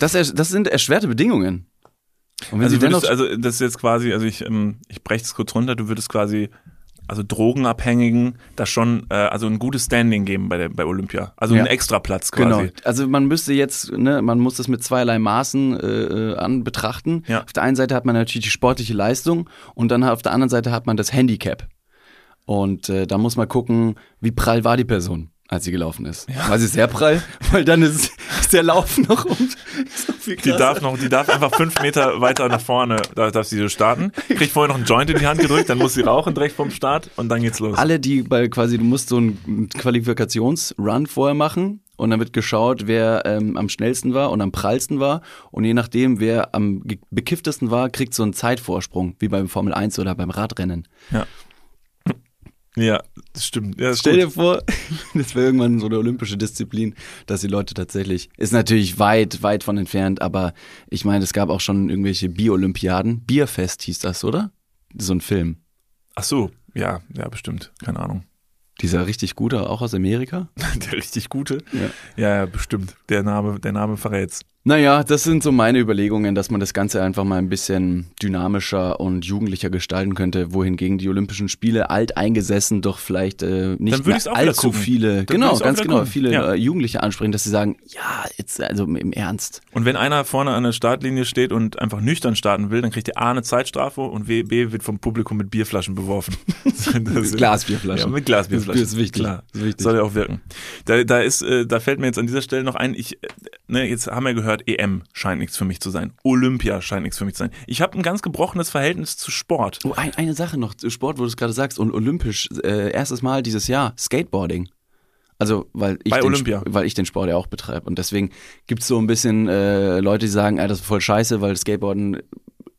Das, das sind erschwerte Bedingungen. Und wenn Also, sie dennoch. würdest, also das ist jetzt quasi, also ich, ähm, ich breche es kurz runter, du würdest quasi, also Drogenabhängigen, da schon, äh, also ein gutes Standing geben bei, der, bei Olympia. Also Ja. einen Extraplatz quasi. Genau. Also man müsste jetzt, ne, man muss das mit zweierlei Maßen äh, äh, an betrachten. Ja. Auf der einen Seite hat man natürlich die sportliche Leistung und dann auf der anderen Seite hat man das Handicap. Und äh, da muss man gucken, wie prall war die Person, als sie gelaufen ist. War sie sehr prall, weil dann ist, ist der Lauf noch um so viel Die darf noch, die darf einfach fünf Meter weiter nach vorne, da darf sie so starten. Kriegt vorher noch einen Joint in die Hand gedrückt, dann muss sie rauchen direkt vom Start und dann geht's los. alle, die bei quasi, du musst so einen Qualifikationsrun vorher machen und dann wird geschaut, wer ähm, am schnellsten war und am prallsten war. Und je nachdem, wer am bekifftesten war, kriegt so einen Zeitvorsprung, wie beim Formel 1 oder beim Radrennen. Ja, das stimmt. Ja, ist Stell gut. dir vor, das wäre irgendwann so eine olympische Disziplin, dass die Leute tatsächlich, ist natürlich weit, weit von entfernt, aber ich meine, es gab auch schon irgendwelche Bier-Olympiaden. Bierfest hieß das, oder? So ein Film. Ach so, ja, ja, bestimmt. Keine Ahnung. Dieser richtig gute, auch aus Amerika. Der richtig gute? Ja. Ja, ja, bestimmt. Der Name, der Name verrät's. Naja, das sind so meine Überlegungen, dass man das Ganze einfach mal ein bisschen dynamischer und jugendlicher gestalten könnte, wohingegen die Olympischen Spiele alt eingesessen doch vielleicht äh, nicht mehr allzu viele, genau, ganz genau, gucken. viele Ja. äh, Jugendliche ansprechen, dass sie sagen, ja, jetzt also im Ernst. Und wenn einer vorne an der Startlinie steht und einfach nüchtern starten will, dann kriegt er A eine Zeitstrafe und W- B wird vom Publikum mit Bierflaschen beworfen. Das- Glasbierflaschen. Ja, mit Glasbierflaschen. Das ist wichtig. Klar. Das ist wichtig. Soll ja auch wirken. Da, da ist, äh, da fällt mir jetzt an dieser Stelle noch ein, ich, äh, ne, jetzt haben wir gehört, EM scheint nichts für mich zu sein. Olympia scheint nichts für mich zu sein. Ich habe ein ganz gebrochenes Verhältnis zu Sport. Oh, ein, eine Sache noch, Sport, wo du es gerade sagst, und olympisch, äh, erstes Mal dieses Jahr, Skateboarding. Also, weil ich, Bei den, Olympia. Weil ich den Sport ja auch betreibe. Und deswegen gibt's so ein bisschen äh, Leute, die sagen, ey, das ist voll scheiße, weil Skateboarden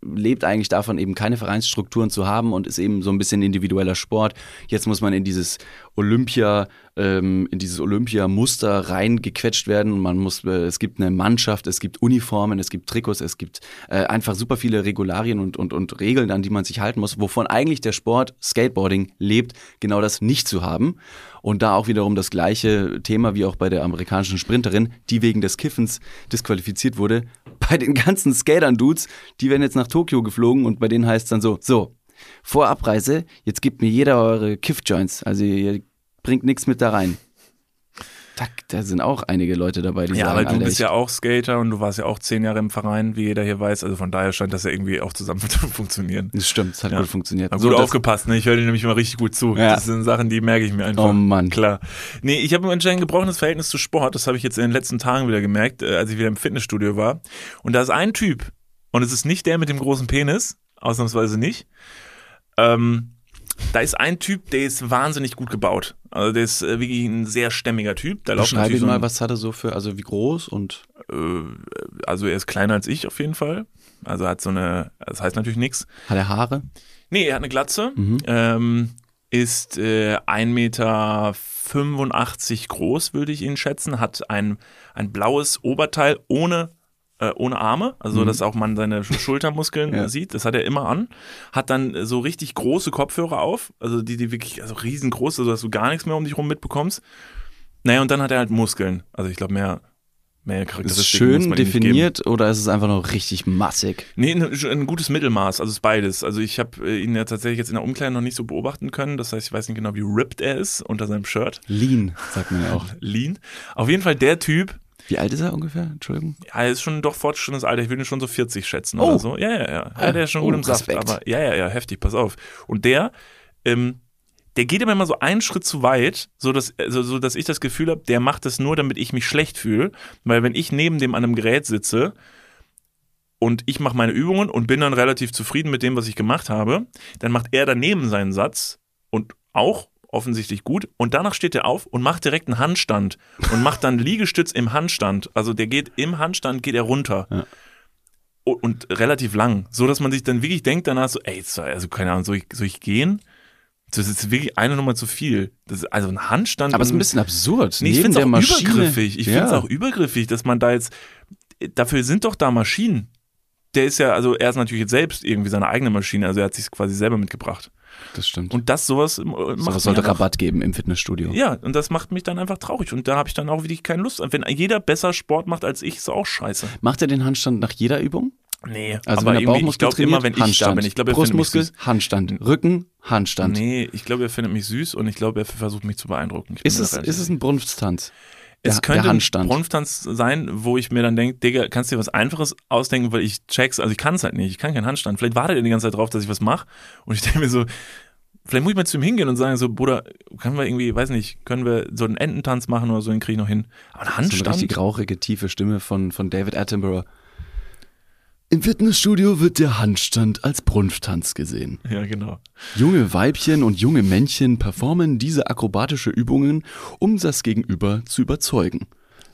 lebt eigentlich davon, eben keine Vereinsstrukturen zu haben und ist eben so ein bisschen individueller Sport. Jetzt muss man in dieses Olympia, ähm, in dieses Olympia-Muster reingequetscht werden. Man muss, äh, es gibt eine Mannschaft, es gibt Uniformen, es gibt Trikots, es gibt äh, einfach super viele Regularien und, und, und Regeln, an die man sich halten muss, wovon eigentlich der Sport Skateboarding lebt, genau das nicht zu haben. Und da auch wiederum das gleiche Thema wie auch bei der amerikanischen Sprinterin, die wegen des Kiffens disqualifiziert wurde. Bei den ganzen Skatern-Dudes, die werden jetzt nach Tokio geflogen und bei denen heißt es dann so, so, vor Abreise, jetzt gebt mir jeder eure Kiff-Joints. Also ihr bringt nichts mit da rein. Tack, da sind auch einige Leute dabei, die Ja, sagen, aber du Alter, bist ja auch Skater und du warst ja auch zehn Jahre im Verein, wie jeder hier weiß. Also von daher scheint das ja irgendwie auch zusammen zu funktionieren. Das stimmt, es hat Ja. gut funktioniert. So, gut das- aufgepasst, ne? Ich höre dir nämlich immer richtig gut zu. Ja. Das sind Sachen, die merke ich mir einfach. Oh Mann. Klar. Nee, ich habe ein gebrochenes Verhältnis zu Sport. Das habe ich jetzt in den letzten Tagen wieder gemerkt, äh, als ich wieder im Fitnessstudio war. Und da ist ein Typ, und es ist nicht der mit dem großen Penis, ausnahmsweise nicht. Ähm, da ist ein Typ, der ist wahnsinnig gut gebaut. Also der ist äh, wirklich ein sehr stämmiger Typ. Da Beschreib ihn so mal, was hat er so für, also wie groß und äh, also er ist kleiner als ich auf jeden Fall. Also hat so eine, das heißt natürlich nichts. hat er Haare? Nee, er hat eine Glatze, Mhm. ähm, ist äh, 1,85 Meter groß, würde ich ihn schätzen, hat ein, ein blaues Oberteil ohne, äh, ohne Arme, also dass auch man seine Sch- Schultermuskeln Ja. sieht, das hat er immer an, hat dann äh, so richtig große Kopfhörer auf, also die, die wirklich, also riesengroß, also dass du gar nichts mehr um dich rum mitbekommst. Naja, und dann hat er halt Muskeln, also ich glaube mehr, mehr Ist es Charakteristiken muss schön definiert oder ist es einfach nur richtig massig? Nee, ein, ein gutes Mittelmaß, also es ist beides. Also ich habe äh, ihn ja tatsächlich jetzt in der Umkleide noch nicht so beobachten können. Das heißt, ich weiß nicht genau, wie ripped er ist unter seinem Shirt. Lean, sagt man ja auch. Lean. Auf jeden Fall der Typ, Wie alt ist er ungefähr? Entschuldigung. ja, er ist schon doch fortschrittliches Alter. Ich würde ihn schon so 40 schätzen Oh. oder so. Ja, ja, ja. ja der ist schon gut Oh, im Saft. Aber ja, ja, ja, heftig, pass auf. Und der, ähm, der geht immer mal so einen Schritt zu weit, so dass, also, so dass ich das Gefühl habe, der macht das nur, damit ich mich schlecht fühle. Weil wenn ich neben dem an einem Gerät sitze und ich mache meine Übungen und bin dann relativ zufrieden mit dem, was ich gemacht habe, dann macht er daneben seinen Satz und auch offensichtlich gut und danach steht er auf und macht direkt einen Handstand und macht dann Liegestütz im Handstand. Also der geht im Handstand geht er runter. Ja. O- Und relativ lang, so dass man sich dann wirklich denkt danach so, ey, also keine Ahnung, soll ich, soll ich gehen? Das ist wirklich eine Nummer zu viel. Das ist also ein Handstand. Aber es ist ein und- bisschen absurd. Nee, ich finde es auch Maschine- übergriffig. Ich ja. finde es auch übergriffig, dass man da jetzt. Dafür sind doch da Maschinen. Der ist ja, also er ist natürlich jetzt selbst irgendwie seine eigene Maschine, also er hat sich quasi selber mitgebracht. Das stimmt. Und das sowas äh, macht so, mich was sollte einfach- Rabatt geben im Fitnessstudio. Ja, und das macht mich dann einfach traurig. Und da habe ich dann auch wirklich keine Lust. Wenn jeder besser Sport macht als ich, ist auch scheiße. Macht er den Handstand nach jeder Übung? Nee, Also aber wenn er irgendwie, ich Bauchmuskel glaube immer, wenn trainiert, ich da Handstand. bin, ich glaube, er findet mich Brustmuskel, süß. Handstand. Rücken, Handstand. Nee, ich glaube, er findet mich süß und ich glaube, er versucht mich zu beeindrucken. Ist, es, ist es ein Brunftstanz? Es der, könnte der Handstand. ein Brunftanz sein, wo ich mir dann denke, Digga, kannst du dir was Einfaches ausdenken, weil ich check's, also ich kann es halt nicht, ich kann keinen Handstand. Vielleicht wartet er die ganze Zeit drauf, dass ich was mache und ich denke mir so, vielleicht muss ich mal zu ihm hingehen und sagen so, Bruder, können wir irgendwie, weiß nicht, können wir so einen Ententanz machen oder so, den kriege ich noch hin. Aber ein so eine richtig Handstand? rauchige, tiefe Stimme von, von David Attenborough. Im Fitnessstudio wird der Handstand als Brunfttanz gesehen. Ja, genau. Junge Weibchen und junge Männchen performen diese akrobatische Übungen, um das Gegenüber zu überzeugen.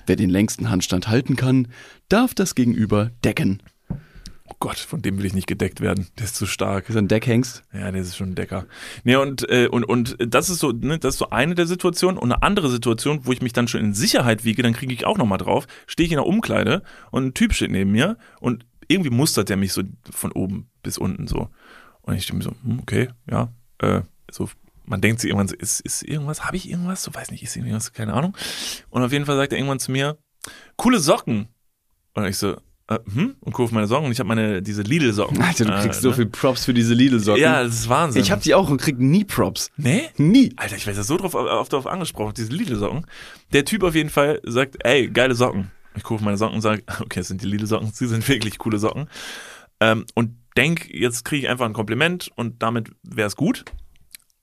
Wer den längsten Handstand halten kann, darf das Gegenüber decken. Oh Gott, von dem will ich nicht gedeckt werden. Der ist zu stark. Ist ein Deckhengst? Ja, der ist schon ein Decker. Nee, und, äh, und, und das ist so, ne, das ist so eine der Situationen. Und eine andere Situation, wo ich mich dann schon in Sicherheit wiege, dann kriege ich auch nochmal drauf, stehe ich in der Umkleide und ein Typ steht neben mir und irgendwie mustert der mich so von oben bis unten so. Und ich stehe mir so, hm, okay, ja, äh, so, man denkt sich irgendwann so, ist, ist irgendwas, habe ich irgendwas? So, weiß nicht, ist irgendwas, keine Ahnung. Und auf jeden Fall sagt er irgendwann zu mir, coole Socken. Und ich so, äh, hm? Und gucke auf meine Socken und ich habe meine, diese Lidl-Socken. Alter, du Äh, kriegst so ne? viel Props für diese Lidl-Socken. Ja, das ist Wahnsinn. ich hab die auch und krieg nie Props. Nee? Nie. Alter, ich werde da so drauf, oft drauf angesprochen, diese Lidl-Socken. Der Typ auf jeden Fall sagt, ey, geile Socken. Ich gucke auf meine Socken und sage, okay, das sind die Lidl-Socken, sie sind wirklich coole Socken. Ähm, und denk, jetzt kriege ich einfach ein Kompliment und damit wäre es gut.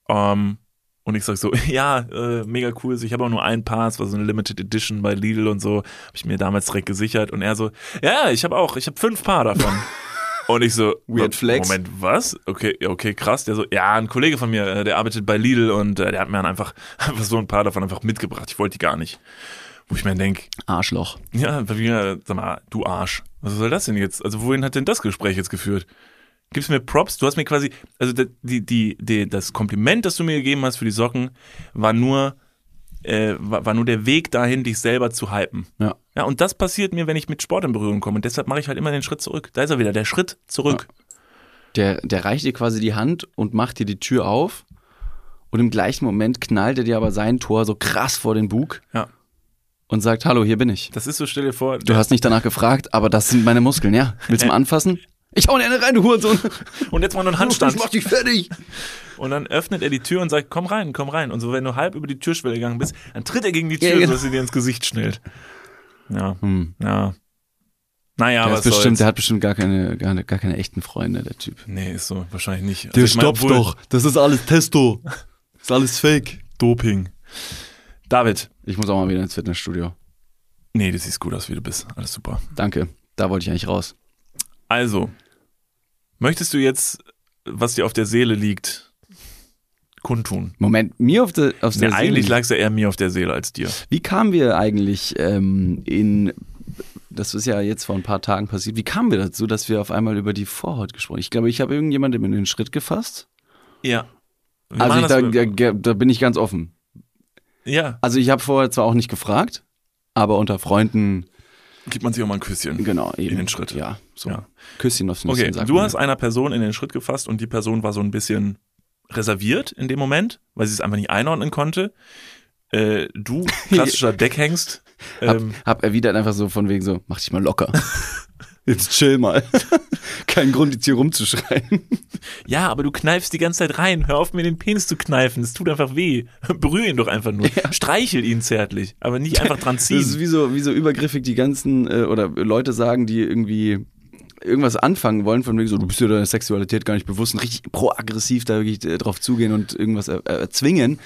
Ähm, Und ich sag so, ja, äh, mega cool. Ich habe auch nur ein Paar, es war so eine Limited Edition bei Lidl und so. Habe ich mir damals direkt gesichert. Und er so, ja, ich habe auch, ich habe fünf Paar davon. und ich so, Weird Flex. Moment, was? Okay, okay, krass. Der so, ja, ein Kollege von mir, äh, der arbeitet bei Lidl und äh, der hat mir dann einfach, einfach so ein Paar davon einfach mitgebracht. Ich wollte die gar nicht. Wo ich mir denk, Arschloch. ja, sag mal, du Arsch. Was soll das denn jetzt? Also wohin hat denn das Gespräch jetzt geführt? Gibst mir Props? Du hast mir quasi, also die, die, die, das Kompliment, das du mir gegeben hast für die Socken, war nur, äh, war, war nur der Weg dahin, dich selber zu hypen. Ja. Ja, und das passiert mir, wenn ich mit Sport in Berührung komme. Und deshalb mache ich halt immer den Schritt zurück. Da ist er wieder, der Schritt zurück. Der, der reicht dir quasi die Hand und macht dir die Tür auf. Und im gleichen Moment knallt er dir aber sein Tor so krass vor den Bug Ja. Und sagt, hallo, hier bin ich. Das ist so, stell dir vor, Du hast nicht danach gefragt, aber das sind meine Muskeln, ja. Willst du mal anfassen? Ich hau dir eine rein, du Hurensohn. und jetzt mal nur einen Handstand. Ich mach dich fertig. Und dann öffnet er die Tür und sagt, komm rein, komm rein. Und so, wenn du halb über die Türschwelle gegangen bist, dann tritt er gegen die Tür, Ja, genau. sodass sie dir ins Gesicht schnellt. Ja, Hm. ja. Naja, Der, aber ist bestimmt, der hat bestimmt gar keine, gar, gar keine echten Freunde, der Typ. Nee, ist so, wahrscheinlich nicht. Also Der mein, stopft obwohl- doch. Das ist alles Testo. Das ist alles Fake. Doping. David. Ich muss auch mal wieder ins Fitnessstudio. Nee, du siehst gut aus, wie du bist. Alles super. Danke. Da wollte ich eigentlich raus. Also, möchtest du jetzt, was dir auf der Seele liegt, kundtun? Moment, mir auf der, auf der Nee, eigentlich Seele. lag es ja eher mir auf der Seele als dir. Wie kamen wir eigentlich ähm, in, das ist ja jetzt vor ein paar Tagen passiert, wie kamen wir dazu, dass wir auf einmal über die Vorhaut gesprochen haben? Ich glaube, ich habe irgendjemandem in den Schritt gefasst. Ja. Wir Also ich, da, da, da bin ich ganz offen. Ja, Also ich habe vorher zwar auch nicht gefragt, aber unter Freunden, gibt man sich auch mal ein Küsschen. genau, eben. den Schritt. Ja, so. Ja. Küsschen aufs Okay, Nüsschen, sagt du hast einer Person in den Schritt gefasst und die Person war so ein bisschen reserviert in dem Moment, weil sie es einfach nicht einordnen konnte. Äh, du, klassischer Deckhengst, Hab, ähm, hab erwidert einfach so von wegen so, mach dich mal locker. Jetzt chill mal. Kein Grund, jetzt hier rumzuschreien. ja, aber du kneifst die ganze Zeit rein. Hör auf, mir den Penis zu kneifen. Das tut einfach weh. Berühr ihn doch einfach nur. Streichel ihn zärtlich, aber nicht einfach dran Das ist ziehen. wie so, wie so übergriffig die ganzen, äh, oder Leute sagen, die irgendwie irgendwas anfangen wollen, von wegen so, du bist dir deiner Sexualität gar nicht bewusst und richtig proaggressiv da wirklich äh, drauf zugehen und irgendwas er, er, erzwingen,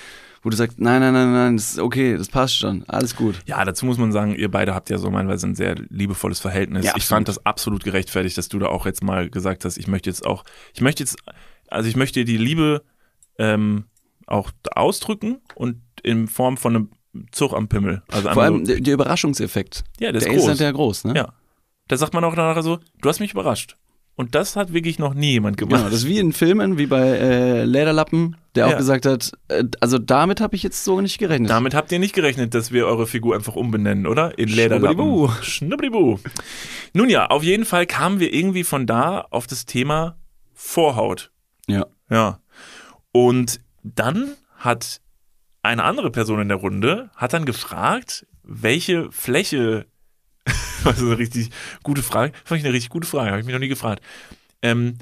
wo du sagst, nein, nein, nein, nein, das ist okay, das passt schon, alles gut. Ja, dazu muss man sagen, ihr beide habt ja so meinweise ein sehr liebevolles Verhältnis. Ja, ich fand das absolut gerechtfertigt, dass du da auch jetzt mal gesagt hast, ich möchte jetzt auch, ich möchte jetzt, also ich möchte die Liebe ähm, auch ausdrücken und in Form von einem Zug am Pimmel. Also Vor allem so, der, der Überraschungseffekt. ja, der ist der groß. ist halt ja groß, ne? ja. Da sagt man auch nachher so, du hast mich überrascht. Und das hat wirklich noch nie jemand gemacht. Genau, das ist wie in Filmen, wie bei äh, Lederlappen, der auch Ja. gesagt hat, äh, also damit habe ich jetzt so nicht gerechnet. Damit habt ihr nicht gerechnet, dass wir eure Figur einfach umbenennen, oder? In Lederlappen. Schnubbelibu. Nun ja, auf jeden Fall kamen wir irgendwie von da auf das Thema Vorhaut. Ja. Ja. Und dann hat eine andere Person in der Runde hat dann gefragt, welche Fläche, was ist eine richtig gute Frage, fand ich eine richtig gute Frage, habe ich mich noch nie gefragt. Ähm,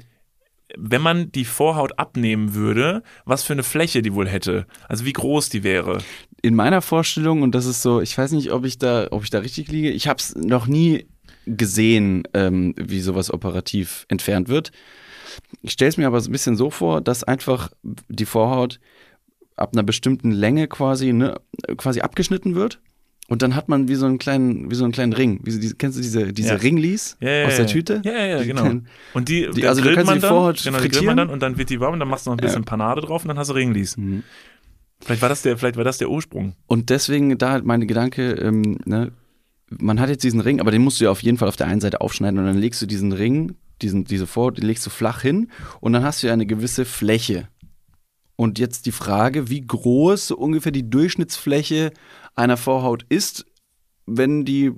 wenn man die Vorhaut abnehmen würde, was für eine Fläche die wohl hätte, also wie groß die wäre. in meiner Vorstellung, und das ist so, ich weiß nicht, ob ich da, ob ich da richtig liege, ich habe es noch nie gesehen, ähm, wie sowas operativ entfernt wird. Ich stelle es mir aber so ein bisschen so vor, dass einfach die Vorhaut ab einer bestimmten Länge quasi, ne, quasi abgeschnitten wird. Und dann hat man wie so einen kleinen, wie so einen kleinen Ring. Wie so diese, kennst du diese, diese Ja. Ringlis Ja, ja, aus der. Tüte? Ja, ja, genau. kleinen- Und die, Die- also du kannst man die Vorhaut genau, die man dann und dann wird die warm und dann machst du noch ein bisschen Panade drauf und dann hast du Ringlis. Mhm. Vielleicht war das der, vielleicht war das der Ursprung. Und deswegen da halt meine Gedanke, ähm, ne, man hat jetzt diesen Ring, aber den musst du ja auf jeden Fall auf der einen Seite aufschneiden und dann legst du diesen Ring, diesen, diese Vorhaut, die legst du flach hin und dann hast du ja eine gewisse Fläche. Und jetzt die Frage, wie groß so ungefähr die Durchschnittsfläche einer Vorhaut ist, wenn die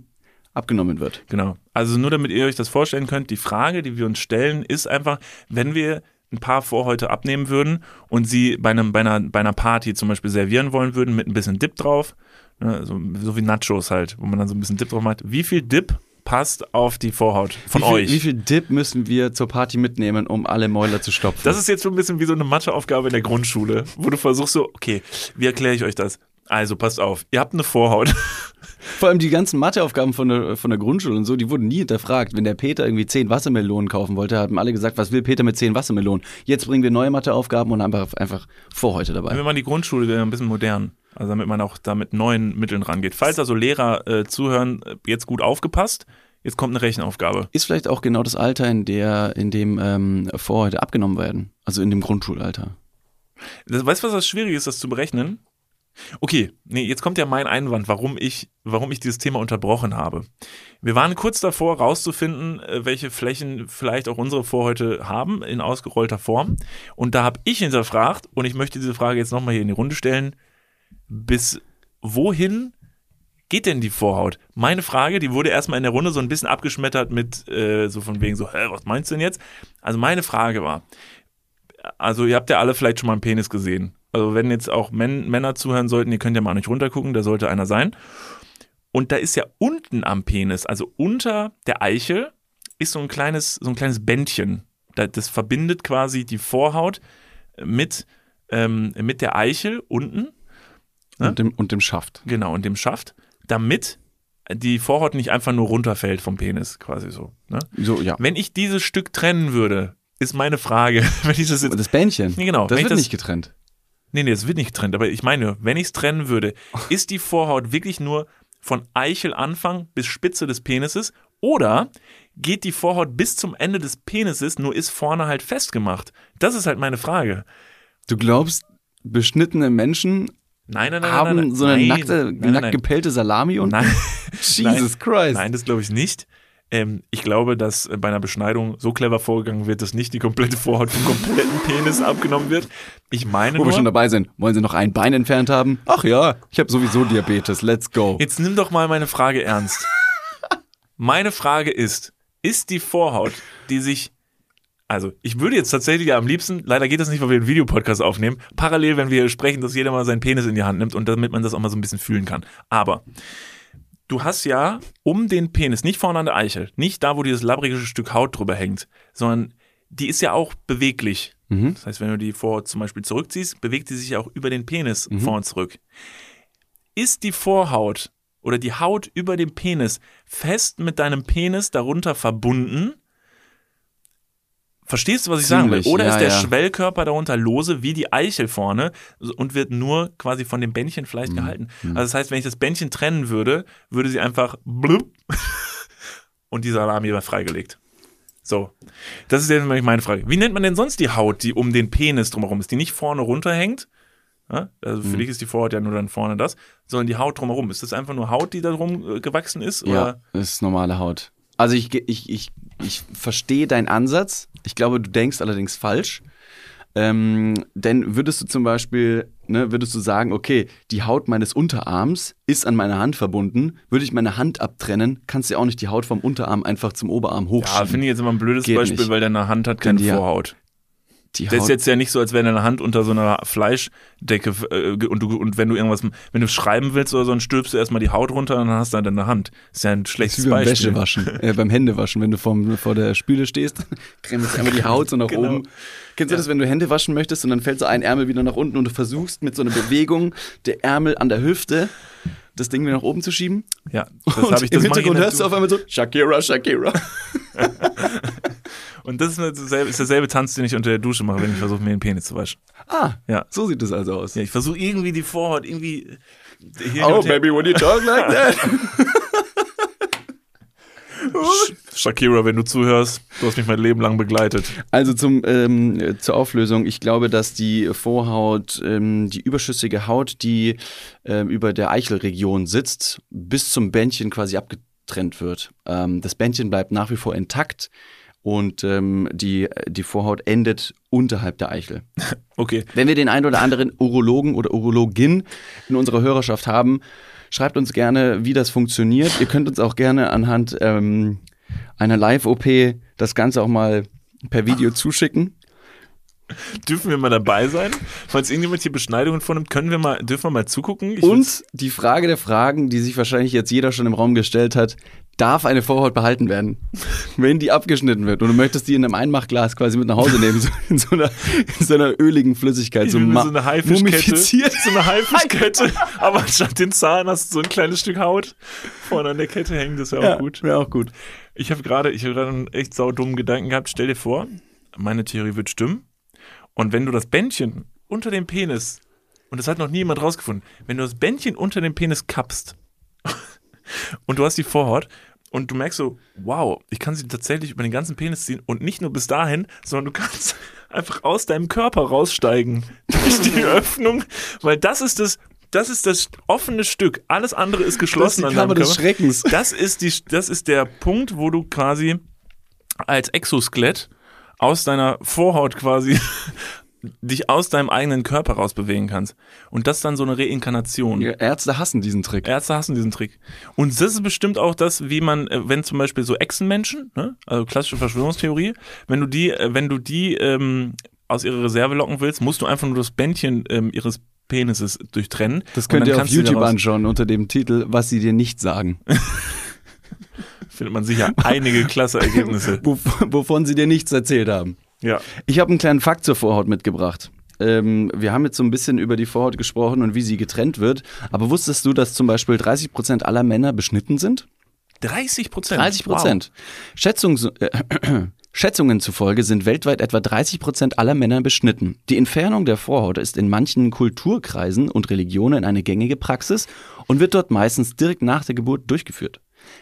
abgenommen wird. Genau. Also nur damit ihr euch das vorstellen könnt, die Frage, die wir uns stellen, ist einfach, wenn wir ein paar Vorhäute abnehmen würden und sie bei, einem, bei, einer, bei einer Party zum Beispiel servieren wollen würden mit ein bisschen Dip drauf, ne, so, so wie Nachos halt, wo man dann so ein bisschen Dip drauf macht. Wie viel Dip passt auf die Vorhaut von wie viel, euch? Wie viel Dip müssen wir zur Party mitnehmen, um alle Mäuler zu stopfen? Das ist jetzt so ein bisschen wie so eine Matheaufgabe in der Grundschule, wo du versuchst so, okay, wie erkläre ich euch das? Also passt auf, ihr habt eine Vorhaut. Vor allem die ganzen Matheaufgaben von der, von der Grundschule und so, die wurden nie hinterfragt. Wenn der Peter irgendwie zehn Wassermelonen kaufen wollte, haben alle gesagt, was will Peter mit zehn Wassermelonen? Jetzt bringen wir neue Matheaufgaben und haben einfach, einfach Vorhäute dabei. Wenn man die Grundschule wäre ein bisschen modern. Also damit man auch da mit neuen Mitteln rangeht. Falls also Lehrer äh, zuhören, äh, jetzt gut aufgepasst. Jetzt kommt eine Rechenaufgabe. Ist vielleicht auch genau das Alter, in der, in dem ähm, Vorhäute abgenommen werden. Also in dem Grundschulalter. Das, weißt du, was das schwierig ist, das zu berechnen? Okay, nee, jetzt kommt ja mein Einwand, warum ich, warum ich dieses Thema unterbrochen habe. Wir waren kurz davor, rauszufinden, äh, welche Flächen vielleicht auch unsere Vorhäute haben, in ausgerollter Form. Und da habe ich hinterfragt, und ich möchte diese Frage jetzt nochmal hier in die Runde stellen, bis wohin geht denn die Vorhaut? Meine Frage, die wurde erstmal in der Runde so ein bisschen abgeschmettert mit äh, so von wegen so, hä, was meinst du denn jetzt? Also meine Frage war, also ihr habt ja alle vielleicht schon mal einen Penis gesehen. Also wenn jetzt auch Män Männer zuhören sollten, ihr könnt ja mal nicht runtergucken, da sollte einer sein. Und da ist ja unten am Penis, also unter der Eichel, ist so ein kleines, so ein kleines Bändchen. Das verbindet quasi die Vorhaut mit, ähm, mit der Eichel unten. Ne? Und, dem, und dem Schaft. Genau, und dem Schaft, damit die Vorhaut nicht einfach nur runterfällt vom Penis, quasi so. Ne? So, ja. Wenn ich dieses Stück trennen würde, ist meine Frage, wenn ich das jetzt. Das Bändchen. Nee, genau. Das wird das, nicht getrennt. Nee, nee, das wird nicht getrennt. Aber ich meine, wenn ich es trennen würde, ist die Vorhaut wirklich nur von Eichelanfang bis Spitze des Penises oder geht die Vorhaut bis zum Ende des Penises, nur ist vorne halt festgemacht? Das ist halt meine Frage. Du glaubst, beschnittene Menschen Nein, nein, nein, haben nein, nein. so eine nein, nackte, nackt nein. gepellte Salami und Nein. Jesus Christ. Nein, das glaube ich nicht. Ähm, ich glaube, dass äh, bei einer Beschneidung so clever vorgegangen wird, dass nicht die komplette Vorhaut vom kompletten Penis abgenommen wird. Ich meine Wo wir schon nur, dabei sind, wollen Sie noch ein Bein entfernt haben? Ach ja, ich habe sowieso Diabetes. Let's go. jetzt nimm doch mal meine Frage ernst. meine Frage ist, ist die Vorhaut, die sich also, ich würde jetzt tatsächlich ja am liebsten, leider geht das nicht, weil wir einen Videopodcast aufnehmen, parallel, wenn wir hier sprechen, dass jeder mal seinen Penis in die Hand nimmt und damit man das auch mal so ein bisschen fühlen kann. Aber du hast ja um den Penis, nicht vorne an der Eichel, nicht da, wo dieses labbrige Stück Haut drüber hängt, sondern die ist ja auch beweglich. Mhm. Das heißt, wenn du die Vorhaut zum Beispiel zurückziehst, bewegt sie sich ja auch über den Penis vor und zurück. Ist die Vorhaut oder die Haut über dem Penis fest mit deinem Penis darunter verbunden? Verstehst du, was ich sagen will? Ziemlich, Oder ja, ist der ja. Schwellkörper darunter lose wie die Eichel vorne und wird nur quasi von dem Bändchen Mhm. vielleicht gehalten? Also das heißt, wenn ich das Bändchen trennen würde, würde sie einfach blub und die Salami wäre freigelegt. So, das ist jetzt nämlich meine Frage. Wie nennt man denn sonst die Haut, die um den Penis drumherum ist, die nicht vorne runterhängt? Ja, also Mhm. für dich ist die Vorhaut ja nur dann vorne das, sondern die Haut drumherum. Ist das einfach nur Haut, die da drum äh, gewachsen ist? Ja, Oder? das ist normale Haut. Also ich, ich, ich, ich verstehe deinen Ansatz. Ich glaube, du denkst allerdings falsch. Ähm, denn würdest du zum Beispiel, ne, würdest du sagen, okay, die Haut meines Unterarms ist an meiner Hand verbunden, würde ich meine Hand abtrennen, kannst du ja auch nicht die Haut vom Unterarm einfach zum Oberarm Ja, hochschieben. finde ich jetzt immer ein blödes Geht Beispiel, nicht. weil deine Hand hat keine Vorhaut. Die Das ist jetzt ja nicht so, als wäre deine Hand unter so einer Fleischdecke äh, und, du, und wenn du irgendwas, wenn du schreiben willst oder so, dann stülpst du erstmal die Haut runter und dann hast du dann deine Hand. ist ja ein das ist schlechtes wie beim Beispiel. Wäschewaschen, äh, beim Händewaschen, wenn du vorm, vor der Spüle stehst, cremst einmal die Haut so nach Genau. oben. Kennst du das, wenn du Hände waschen möchtest und dann fällt so ein Ärmel wieder nach unten und du versuchst mit so einer Bewegung der Ärmel an der Hüfte das Ding wieder nach oben zu schieben? Ja, das und habe ich das im ich Hintergrund hörst du auf einmal so Shakira, Shakira. Und das ist, derselbe, ist derselbe Tanz, den ich unter der Dusche mache, wenn ich versuche, mir den Penis zu waschen. Ah, Ja. so sieht es also aus. Ja, ich versuche irgendwie die Vorhaut irgendwie. Oh, baby, when you talk like that. Sh- Shakira, wenn du zuhörst, du hast mich mein Leben lang begleitet. Also zum, ähm, äh, zur Auflösung. Ich glaube, dass die Vorhaut, ähm, die überschüssige Haut, die ähm, über der Eichelregion sitzt, bis zum Bändchen quasi abgetrennt wird. Ähm, das Bändchen bleibt nach wie vor intakt und ähm, die, die Vorhaut endet unterhalb der Eichel. Okay. Wenn wir den einen oder anderen Urologen oder Urologin in unserer Hörerschaft haben, schreibt uns gerne, wie das funktioniert. Ihr könnt uns auch gerne anhand ähm, einer Live-OP das Ganze auch mal per Video zuschicken. Dürfen wir mal dabei sein? Falls irgendjemand hier Beschneidungen vornimmt, können wir mal, dürfen wir mal zugucken? Ich Und die Frage der Fragen, die sich wahrscheinlich jetzt jeder schon im Raum gestellt hat, darf eine Vorhaut behalten werden, wenn die abgeschnitten wird und du möchtest die in einem Einmachglas quasi mit nach Hause nehmen, so in, so einer, in so einer öligen Flüssigkeit, so, so eine Haifischkette. So eine Haifischkette. aber anstatt den Zahn hast du so ein kleines Stück Haut vorne an der Kette hängen. Das wäre auch Ja, gut. wäre auch gut. Ich habe gerade, ich habe gerade einen echt saudummen Gedanken gehabt. Stell dir vor, meine Theorie wird stimmen. Und wenn du das Bändchen unter dem Penis, und das hat noch nie jemand rausgefunden, wenn du das Bändchen unter dem Penis kappst und du hast die Vorhaut und du merkst so, wow, ich kann sie tatsächlich über den ganzen Penis ziehen und nicht nur bis dahin, sondern du kannst einfach aus deinem Körper raussteigen durch die Öffnung, weil das ist das, das ist das offene Stück. Alles andere ist geschlossen Das ist die an deinem des. Schreckens. Das ist, die, das ist der Punkt, wo du quasi als Exoskelett aus deiner Vorhaut quasi dich aus deinem eigenen Körper raus bewegen kannst. Und das ist dann so eine Reinkarnation. Ja, Ärzte hassen diesen Trick. Ärzte hassen diesen Trick. Und das ist bestimmt auch das, wie man, äh, wenn zum Beispiel so Echsenmenschen, ne, also klassische Verschwörungstheorie, wenn du die, äh, wenn du die ähm, aus ihrer Reserve locken willst, musst du einfach nur das Bändchen ähm, ihres Penises durchtrennen. Das könnt ihr auf YouTube anschauen unter dem Titel, was sie dir nicht sagen. Findet man sicher einige klasse Ergebnisse. Wo, wovon sie dir nichts erzählt haben. Ja. Ich habe einen kleinen Fakt zur Vorhaut mitgebracht. Ähm, wir haben jetzt so ein bisschen über die Vorhaut gesprochen und wie sie getrennt wird. Aber wusstest du, dass zum Beispiel 30 Prozent aller Männer beschnitten sind? 30 Prozent. 30 Prozent. Schätzungs äh, Schätzungen zufolge sind weltweit etwa 30 Prozent aller Männer beschnitten. Die Entfernung der Vorhaut ist in manchen Kulturkreisen und Religionen eine gängige Praxis und wird dort meistens direkt nach der Geburt durchgeführt.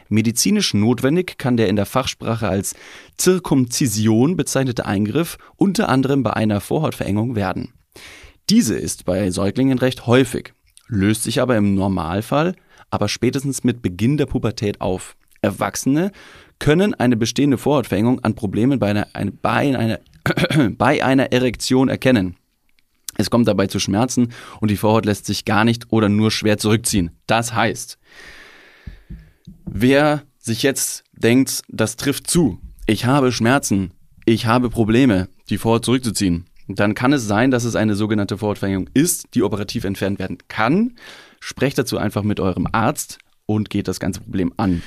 Medizinisch notwendig kann der in der Fachsprache als Zirkumzision bezeichnete Eingriff unter anderem bei einer Vorhautverengung werden. Diese ist bei Säuglingen recht häufig, löst sich aber im Normalfall aber spätestens mit Beginn der Pubertät auf. Erwachsene können eine bestehende Vorhautverengung an Problemen bei einer, eine, bei einer, bei einer Erektion erkennen. Es kommt dabei zu Schmerzen und die Vorhaut lässt sich gar nicht oder nur schwer zurückziehen. Das heißt, wer sich jetzt denkt, das trifft zu, ich habe Schmerzen, ich habe Probleme, die Vorhaut zurückzuziehen, dann kann es sein, dass es eine sogenannte Vorhautverengung ist, die operativ entfernt werden kann. Sprecht dazu einfach mit eurem Arzt und geht das ganze Problem an.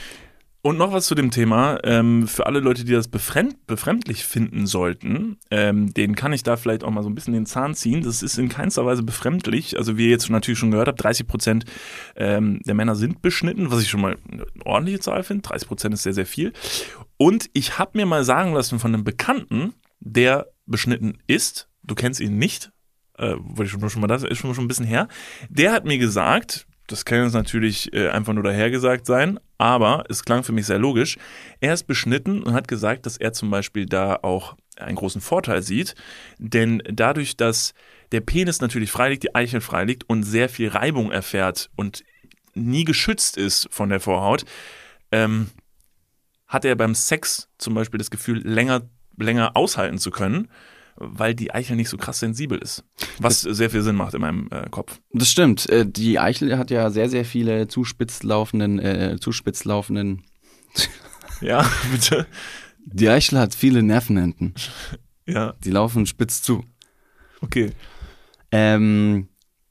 Und noch was zu dem Thema. Ähm, für alle Leute, die das befremd, befremdlich finden sollten, ähm, denen kann ich da vielleicht auch mal so ein bisschen den Zahn ziehen. Das ist in keinster Weise befremdlich. Also wie ihr jetzt natürlich schon gehört habt, 30 Prozent ähm, der Männer sind beschnitten, was ich schon mal eine ordentliche Zahl finde. 30 Prozent ist sehr, sehr viel. Und ich habe mir mal sagen lassen von einem Bekannten, der beschnitten ist, du kennst ihn nicht, äh, wollte ich schon, schon mal das, ist schon, schon ein bisschen her, der hat mir gesagt, das kann jetzt natürlich äh, einfach nur dahergesagt sein, aber es klang für mich sehr logisch. Er ist beschnitten und hat gesagt, dass er zum Beispiel da auch einen großen Vorteil sieht, denn dadurch, dass der Penis natürlich frei liegt, die Eichel frei liegt und sehr viel Reibung erfährt und nie geschützt ist von der Vorhaut, ähm, hat er beim Sex zum Beispiel das Gefühl, länger, länger aushalten zu können, weil die Eichel nicht so krass sensibel ist. Was sehr viel Sinn macht in meinem äh, Kopf. Das stimmt. Äh, Die Eichel hat ja sehr, sehr viele zuspitzt laufenden, äh, laufenden. Ja, bitte. Die Eichel hat viele Nervenenden. Ja, Die laufen spitz zu. okay. Ähm,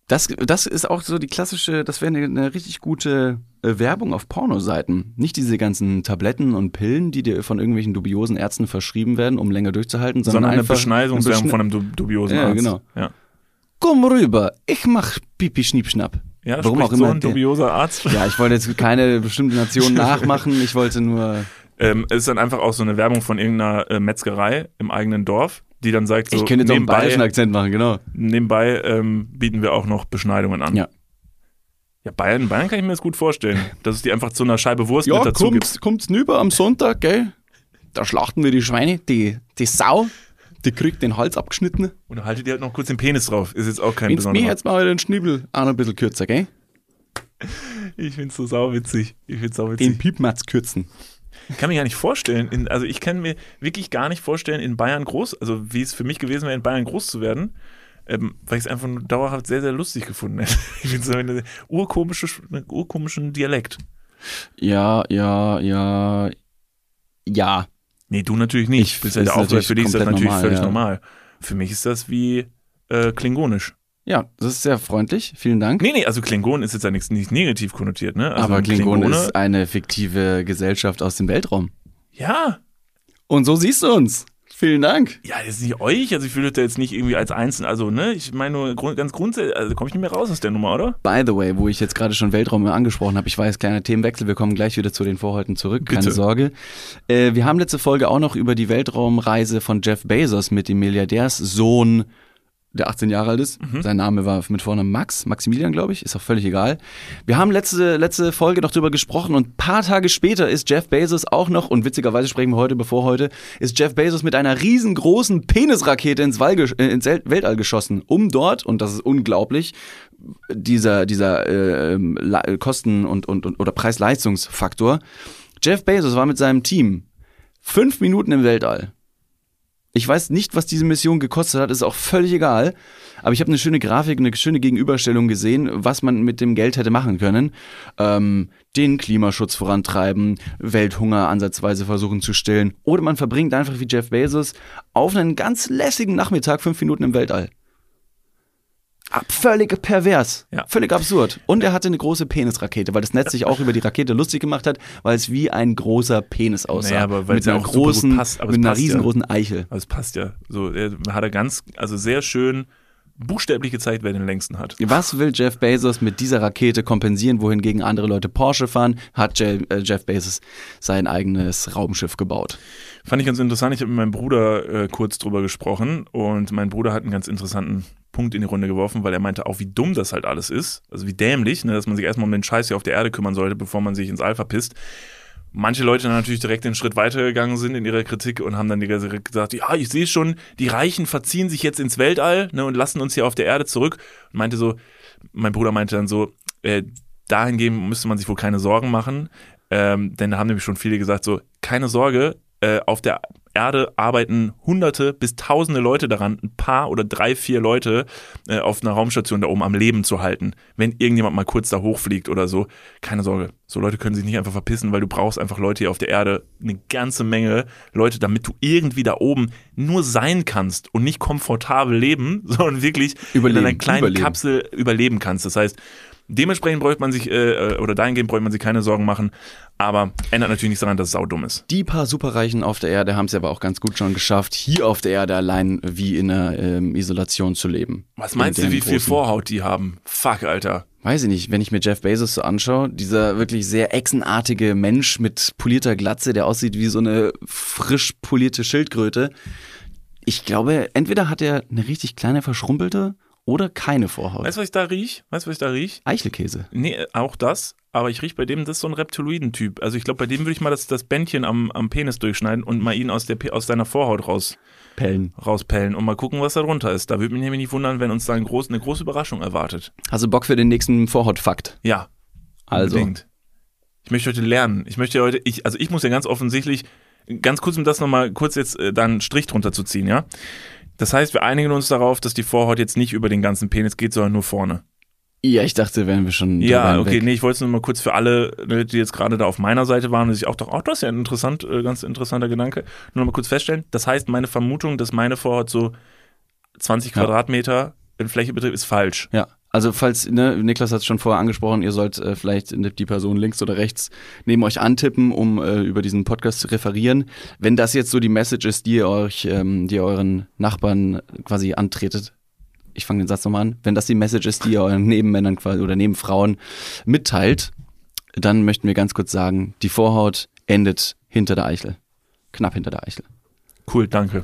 das, das ist auch so die klassische, das wäre eine, eine richtig gute äh, Werbung auf Pornoseiten. Nicht diese ganzen Tabletten und Pillen, die dir von irgendwelchen dubiosen Ärzten verschrieben werden, um länger durchzuhalten, sondern, Sondern eine Beschneidungswerbung eine von Beschne- einem du dubiosen Ja, Arzt. genau. Ja, Komm rüber, ich mach Pipi Schniepschnapp. ja Warum auch so immer ein der- dubioser Arzt. Ja, ich wollte jetzt keine bestimmte Nation nachmachen, ich wollte nur. Ähm, es ist dann einfach auch so eine Werbung von irgendeiner äh, Metzgerei im eigenen Dorf, die dann sagt so, ich könnte jetzt auch einen nebenbei, bayerischen Akzent machen, genau. nebenbei ähm, bieten wir auch noch Beschneidungen an. Ja. Ja, Bayern, Bayern kann ich mir das gut vorstellen, dass es die einfach zu einer Scheibe Wurst mit dazu gibt. kommt's nüber am Sonntag, gell? Da schlachten wir die Schweine, die, die Sau, die kriegt den Hals abgeschnitten. Und dann haltet ihr halt noch kurz den Penis drauf. Ist jetzt auch kein Wenn's mir besonderer. jetzt mal den Schnibbel auch noch ein bisschen kürzer, gell? Ich find's so sauwitzig. Ich find's Den sauwitzig. Piepmatz kürzen. Ich kann mir gar nicht vorstellen, in, also ich kann mir wirklich gar nicht vorstellen, in Bayern groß, also wie es für mich gewesen wäre, in Bayern groß zu werden, ähm, weil ich es einfach nur dauerhaft sehr, sehr lustig gefunden hätte. Ich finde so eine urkomische, einen urkomischen Dialekt. Ja, ja, ja. Ja. Nee, du natürlich nicht. Ich- ist Aufwärts, natürlich für dich ist das natürlich normal, völlig ja. normal. Für mich ist das wie äh, klingonisch. Ja, das ist sehr freundlich. Vielen Dank. Nee, nee, also Klingon ist jetzt ja nichts nicht negativ konnotiert, ne? Also Aber Klingon Klingone- ist eine fiktive Gesellschaft aus dem Weltraum. Ja. Und so siehst du uns. Vielen Dank. Ja, jetzt nicht euch, also ich fühle da jetzt nicht irgendwie als Einzelnen, also ne, ich meine nur grund, ganz grundsätzlich, also komme ich nicht mehr raus aus der Nummer, oder? By the way, wo ich jetzt gerade schon Weltraum angesprochen habe, ich weiß, kleiner Themenwechsel, wir kommen gleich wieder zu den Vorhäuten zurück, keine Bitte. Sorge. Äh, wir haben letzte Folge auch noch über die Weltraumreise von Jeff Bezos mit dem Milliardärssohn, der 18 Jahre alt ist. Sein Name war mit Vornamen Max, Maximilian, glaube ich, ist auch völlig egal. Wir haben letzte, letzte Folge noch drüber gesprochen und ein paar Tage später ist Jeff Bezos auch noch, und witzigerweise sprechen wir heute bevor heute, ist Jeff Bezos mit einer riesengroßen Penisrakete ins, Wall, äh, ins El- Weltall geschossen, um dort, und das ist unglaublich, dieser, dieser äh, Kosten- und, und, und oder Preis-Leistungsfaktor. Jeff Bezos war mit seinem Team fünf Minuten im Weltall. Ich weiß nicht, was diese Mission gekostet hat, ist auch völlig egal. Aber ich habe eine schöne Grafik, eine schöne Gegenüberstellung gesehen, was man mit dem Geld hätte machen können. Ähm, den Klimaschutz vorantreiben, Welthunger ansatzweise versuchen zu stillen. Oder man verbringt einfach wie Jeff Bezos auf einen ganz lässigen Nachmittag fünf Minuten im Weltall. Völlig pervers. Ja. Völlig absurd. Und er hatte eine große Penisrakete, weil das Netz sich auch über die Rakete lustig gemacht hat, weil es wie ein großer Penis aussah. Naja, aber weil mit einer großen, passt, aber mit einer passt ja. riesengroßen Eichel. Aber es passt ja. So, er hat er ganz, also sehr schön buchstäblich gezeigt, wer den längsten hat. Was will Jeff Bezos mit dieser Rakete kompensieren, wohingegen andere Leute Porsche fahren, hat Je äh, Jeff Bezos sein eigenes Raumschiff gebaut. Fand ich ganz interessant. Ich habe mit meinem Bruder äh, kurz drüber gesprochen und mein Bruder hat einen ganz interessanten Punkt in die Runde geworfen, weil er meinte auch, wie dumm das halt alles ist. Also wie dämlich, ne, dass man sich erstmal um den Scheiß hier auf der Erde kümmern sollte, bevor man sich ins All verpisst. Manche Leute dann natürlich direkt den Schritt weitergegangen sind in ihrer Kritik und haben dann direkt gesagt, ja, ich sehe schon, die Reichen verziehen sich jetzt ins Weltall ne, und lassen uns hier auf der Erde zurück. Und meinte so, mein Bruder meinte dann so, äh, dahingehend müsste man sich wohl keine Sorgen machen, ähm, denn da haben nämlich schon viele gesagt, so, keine Sorge, äh, auf der Erde arbeiten hunderte bis tausende Leute daran, ein paar oder drei, vier Leute äh, auf einer Raumstation da oben am Leben zu halten. Wenn irgendjemand mal kurz da hochfliegt oder so, keine Sorge. So Leute können sich nicht einfach verpissen, weil du brauchst einfach Leute hier auf der Erde, eine ganze Menge Leute, damit du irgendwie da oben nur sein kannst und nicht komfortabel leben, sondern wirklich Überleben, in einer kleinen überleben. Kapsel überleben kannst. Das heißt, dementsprechend bräuchte man sich, äh, oder dahingehend bräuchte man sich keine Sorgen machen, aber ändert natürlich nichts daran, dass es saudumm ist. Die paar Superreichen auf der Erde haben es aber auch ganz gut schon geschafft, hier auf der Erde allein wie in einer ähm, Isolation zu leben. Was In meinst du, wie viel Vorhaut die haben? Fuck, Alter. Weiß ich nicht, wenn ich mir Jeff Bezos so anschaue, dieser wirklich sehr echsenartige Mensch mit polierter Glatze, der aussieht wie so eine frisch polierte Schildkröte. Ich glaube, entweder hat er eine richtig kleine verschrumpelte oder keine Vorhaut. Weißt du, was ich da riech? Weißt du, was ich da riech? Eichelkäse. Nee, auch das. Aber ich riech bei dem, das ist so ein Reptiloiden-Typ. Also ich glaube, bei dem würde ich mal das, das Bändchen am, am Penis durchschneiden und mal ihn aus, der, aus seiner Vorhaut raus, Pellen. rauspellen und mal gucken, was da drunter ist. Da würde mich nämlich nicht wundern, wenn uns da ein groß, eine große Überraschung erwartet. Hast du Bock für den nächsten Vorhautfakt? Ja, Also, unbedingt. Ich möchte heute lernen. Ich möchte heute, ich, also ich muss ja ganz offensichtlich, ganz kurz um das nochmal kurz jetzt äh, da einen Strich drunter zu ziehen, ja. Das heißt, wir einigen uns darauf, dass die Vorhaut jetzt nicht über den ganzen Penis geht, sondern nur vorne. ja, ich dachte, wären wir schon Ja, okay, hinweg. nee, ich wollte es nur mal kurz für alle, ne, die jetzt gerade da auf meiner Seite waren und sich auch doch, oh, das ist ja ein interessant, äh, ganz interessanter Gedanke, nur mal kurz feststellen. Das heißt, meine Vermutung, dass meine Vorhaut so 20 Ja. Quadratmeter in Fläche betrifft, ist falsch. Ja, also falls, ne, Niklas hat es schon vorher angesprochen, ihr sollt äh, vielleicht die Person links oder rechts neben euch antippen, um äh, über diesen Podcast zu referieren. Wenn das jetzt so die Message ist, die ihr euch, ähm, die ihr euren Nachbarn quasi antretet, ich fange den Satz nochmal an, wenn das die Message ist, die ihr euren Nebenmännern quasi oder Nebenfrauen mitteilt, dann möchten wir ganz kurz sagen, die Vorhaut endet hinter der Eichel. Knapp hinter der Eichel. Cool, danke.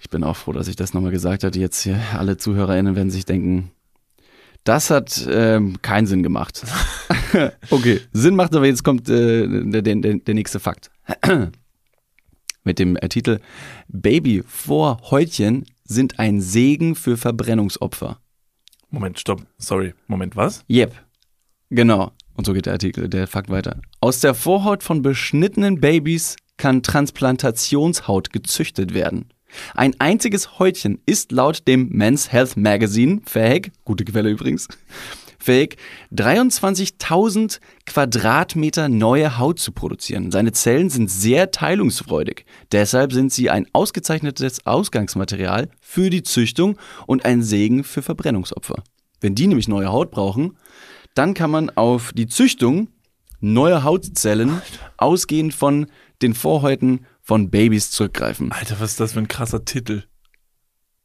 Ich bin auch froh, dass ich das nochmal gesagt hatte. Jetzt hier alle ZuhörerInnen werden sich denken, das hat ähm, keinen Sinn gemacht. okay, Sinn macht aber jetzt kommt äh, der, der, der nächste Fakt. Mit dem äh, Titel Baby vor Häutchen sind ein Segen für Verbrennungsopfer. Moment, stopp, sorry. Moment, was? Yep. Genau. Und so geht der Artikel, der Fakt weiter. Aus der Vorhaut von beschnittenen Babys kann Transplantationshaut gezüchtet werden. Ein einziges Häutchen ist laut dem Men's Health Magazine, fähig, gute Quelle übrigens, fähig, 23.000 Quadratmeter neue Haut zu produzieren. Seine Zellen sind sehr teilungsfreudig. Deshalb sind sie ein ausgezeichnetes Ausgangsmaterial für die Züchtung und ein Segen für Verbrennungsopfer. Wenn die nämlich neue Haut brauchen, dann kann man auf die Züchtung neuer Hautzellen ausgehend von den Vorhäuten von Babys zurückgreifen. Alter, was ist das für ein krasser Titel?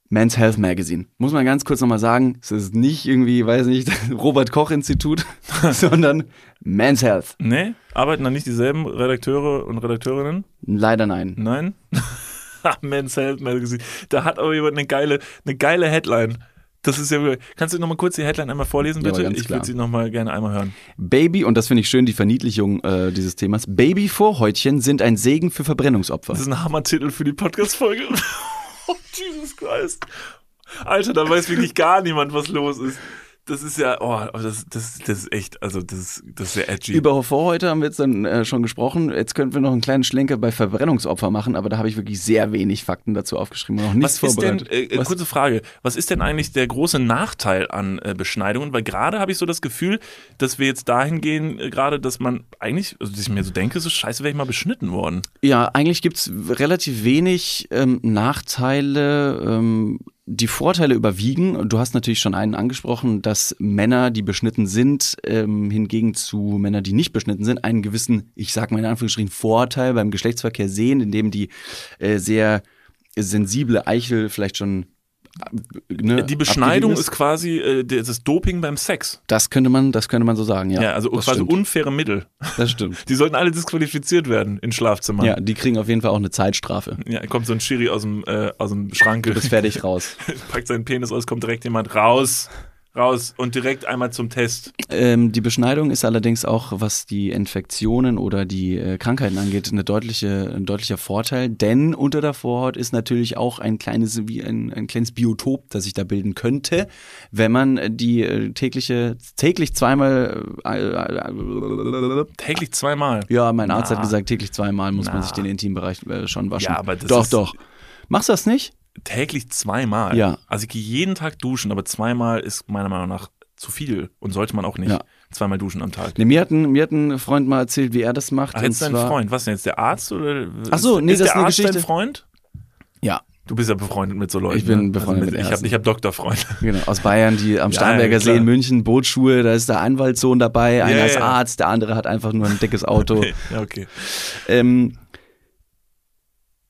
Men's Health Magazine. Muss man ganz kurz nochmal sagen, es ist nicht irgendwie, weiß nicht, Robert Koch Institut, sondern Men's Health. Nee? Arbeiten da nicht dieselben Redakteure und Redakteurinnen? Leider nein. Nein? Men's Health Magazine. Da hat aber jemand eine geile, eine geile Headline. Das ist ja. Kannst du nochmal kurz die Headline einmal vorlesen, Ja, bitte? ganz ich würde sie nochmal gerne einmal hören. Baby, und das finde ich schön, die Verniedlichung äh, dieses Themas. Baby-Vorhäutchen sind ein Segen für Verbrennungsopfer. Das ist ein Hammertitel für die Podcast-Folge. oh, Jesus Christ. Alter, da weiß wirklich gar niemand, was los ist. Das ist ja, oh, das, das, das ist echt, also das, ist- das ist sehr edgy. Über Vorhäute haben wir jetzt dann äh, schon gesprochen. Jetzt könnten wir noch einen kleinen Schlenker bei Verbrennungsopfer machen, aber da habe ich wirklich sehr wenig Fakten dazu aufgeschrieben und noch nichts was ist denn, vorbereitet. äh, Was- kurze Frage, was ist denn eigentlich der große Nachteil an äh, Beschneidungen? Weil gerade habe ich so das Gefühl, dass wir jetzt dahin gehen, äh, gerade, dass man eigentlich, also dass ich mir so denke, so scheiße, wäre ich mal beschnitten worden. Ja, eigentlich gibt's relativ wenig ähm, Nachteile. Ähm, die Vorteile überwiegen. Du hast natürlich schon einen angesprochen, dass Männer, die beschnitten sind, ähm, hingegen zu Männern, die nicht beschnitten sind, einen gewissen, ich sag mal in Anführungsstrichen, Vorteil beim Geschlechtsverkehr sehen, indem die äh, sehr sensible Eichel vielleicht schon ne, Die Beschneidung ist quasi äh, das Doping beim Sex. Das könnte man, das könnte man so sagen, ja. Ja, also das quasi stimmt. unfaire Mittel. Das stimmt. Die sollten alle disqualifiziert werden in Schlafzimmern. Ja, die kriegen auf jeden Fall auch eine Zeitstrafe. Ja, kommt so ein Schiri aus dem, äh, aus dem Schrank, Du bist fertig raus. packt seinen Penis aus, kommt direkt jemand raus, raus und direkt einmal zum Test. Ähm, die Beschneidung ist allerdings auch, was die Infektionen oder die äh, Krankheiten angeht, eine deutliche, ein deutlicher Vorteil, denn unter der Vorhaut ist natürlich auch ein kleines, wie ein, ein kleines Biotop, das sich da bilden könnte, wenn man die äh, tägliche, täglich zweimal, äh, äh, Täglich zweimal. ja, mein Arzt Na. hat gesagt, täglich zweimal muss man Na. sich den Intimbereich äh, schon waschen. Ja, aber das doch, ist- doch. Machst du das nicht? Täglich zweimal. Ja. Also ich gehe jeden Tag duschen, aber zweimal ist meiner Meinung nach zu viel und sollte man auch nicht Ja. zweimal duschen am Tag. Nee, mir, hat ein, mir hat ein Freund mal erzählt, wie er das macht. Ach, jetzt dein Freund. Was denn jetzt, der Arzt oder? Ach so, ist, nee, ist das der ist eine Arzt dein Geschichte. Freund? Ja, Du bist ja befreundet mit so Leuten. Ich bin ne? befreundet mit Ich habe Ärzten. ich hab Doktorfreunde. Genau, aus Bayern, die am Starnberger ja, See in München, Bootsschuhe, da ist der Anwaltssohn dabei, einer ist. Arzt, der andere hat einfach nur ein dickes Auto. ja, okay. ähm,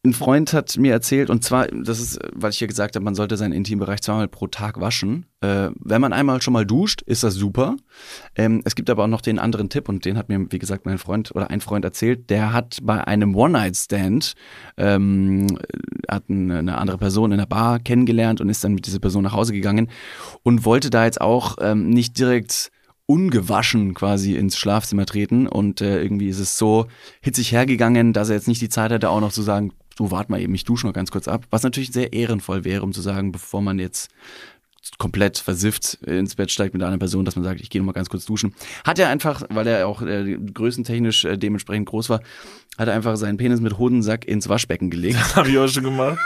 ein Freund hat mir erzählt, und zwar, das ist, weil ich hier gesagt habe, man sollte seinen Intimbereich zweimal pro Tag waschen. Äh, wenn man einmal schon mal duscht, ist das super. Ähm, es gibt aber auch noch den anderen Tipp, und den hat mir, wie gesagt, mein Freund oder ein Freund erzählt, der hat bei einem One-Night-Stand, ähm, hat eine eine andere Person in der Bar kennengelernt und ist dann mit dieser Person nach Hause gegangen und wollte da jetzt auch ähm, nicht direkt ungewaschen quasi ins Schlafzimmer treten und äh, irgendwie ist es so hitzig hergegangen, dass er jetzt nicht die Zeit hatte, auch noch zu sagen, du wart mal eben, ich dusche noch ganz kurz ab, was natürlich sehr ehrenvoll wäre, um zu sagen, bevor man jetzt komplett versifft ins Bett steigt mit einer Person, dass man sagt, ich gehe noch mal ganz kurz duschen. Hat er einfach, weil er auch äh, größentechnisch äh, dementsprechend groß war, hat er einfach seinen Penis mit Hodensack ins Waschbecken gelegt Habe ich auch schon gemacht.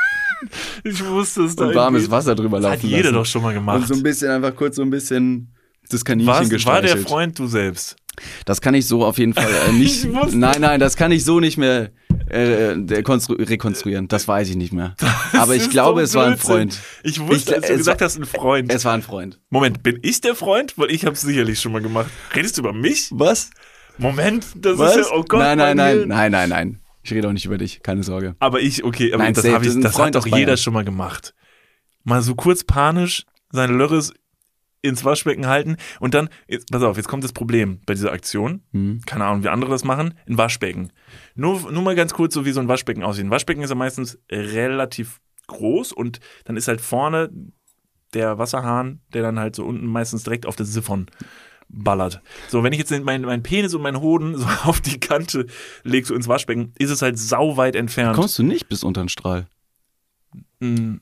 Ich wusste es da und warmes irgendwie. Wasser drüber Das laufen hat jeder lassen. doch schon mal gemacht. Und so ein bisschen einfach kurz so ein bisschen das Kaninchen Was, war gestreichelt. der Freund du selbst? Das kann ich so auf jeden Fall äh, nicht. Ich wusste- nein, nein, das kann ich so nicht mehr äh, konstru- rekonstruieren. Das weiß ich nicht mehr. Aber ich glaube, doch es war ein. Freund. Ich wusste, Ich- als du es gesagt war- hast, ein Freund. Es war ein Freund. Moment, bin ich der Freund? Weil ich habe es sicherlich schon mal gemacht. Redest du über mich? Was? Moment, das Was? ist ja, oh Gott. nein, nein, nein, nein, nein, nein. Ich rede auch nicht über dich, keine Sorge. Aber ich, okay, aber Nein, das, safe, hab das ich, das hat doch Bayern. jeder schon mal gemacht. Mal so kurz panisch seine Lörres ins Waschbecken halten und dann, jetzt, pass auf, jetzt kommt das Problem bei dieser Aktion. Hm. Keine Ahnung, wie andere das machen. Ein Waschbecken. Nur, nur mal ganz kurz, so wie so ein Waschbecken aussieht. Ein Waschbecken ist ja meistens relativ groß und dann ist halt vorne der Wasserhahn, der dann halt so unten meistens direkt auf das Siphon ballert. So, wenn ich jetzt meinen mein Penis und meinen Hoden so auf die Kante lege, so ins Waschbecken, ist es halt sauweit entfernt. Kommst du nicht bis unter den Strahl? Mm,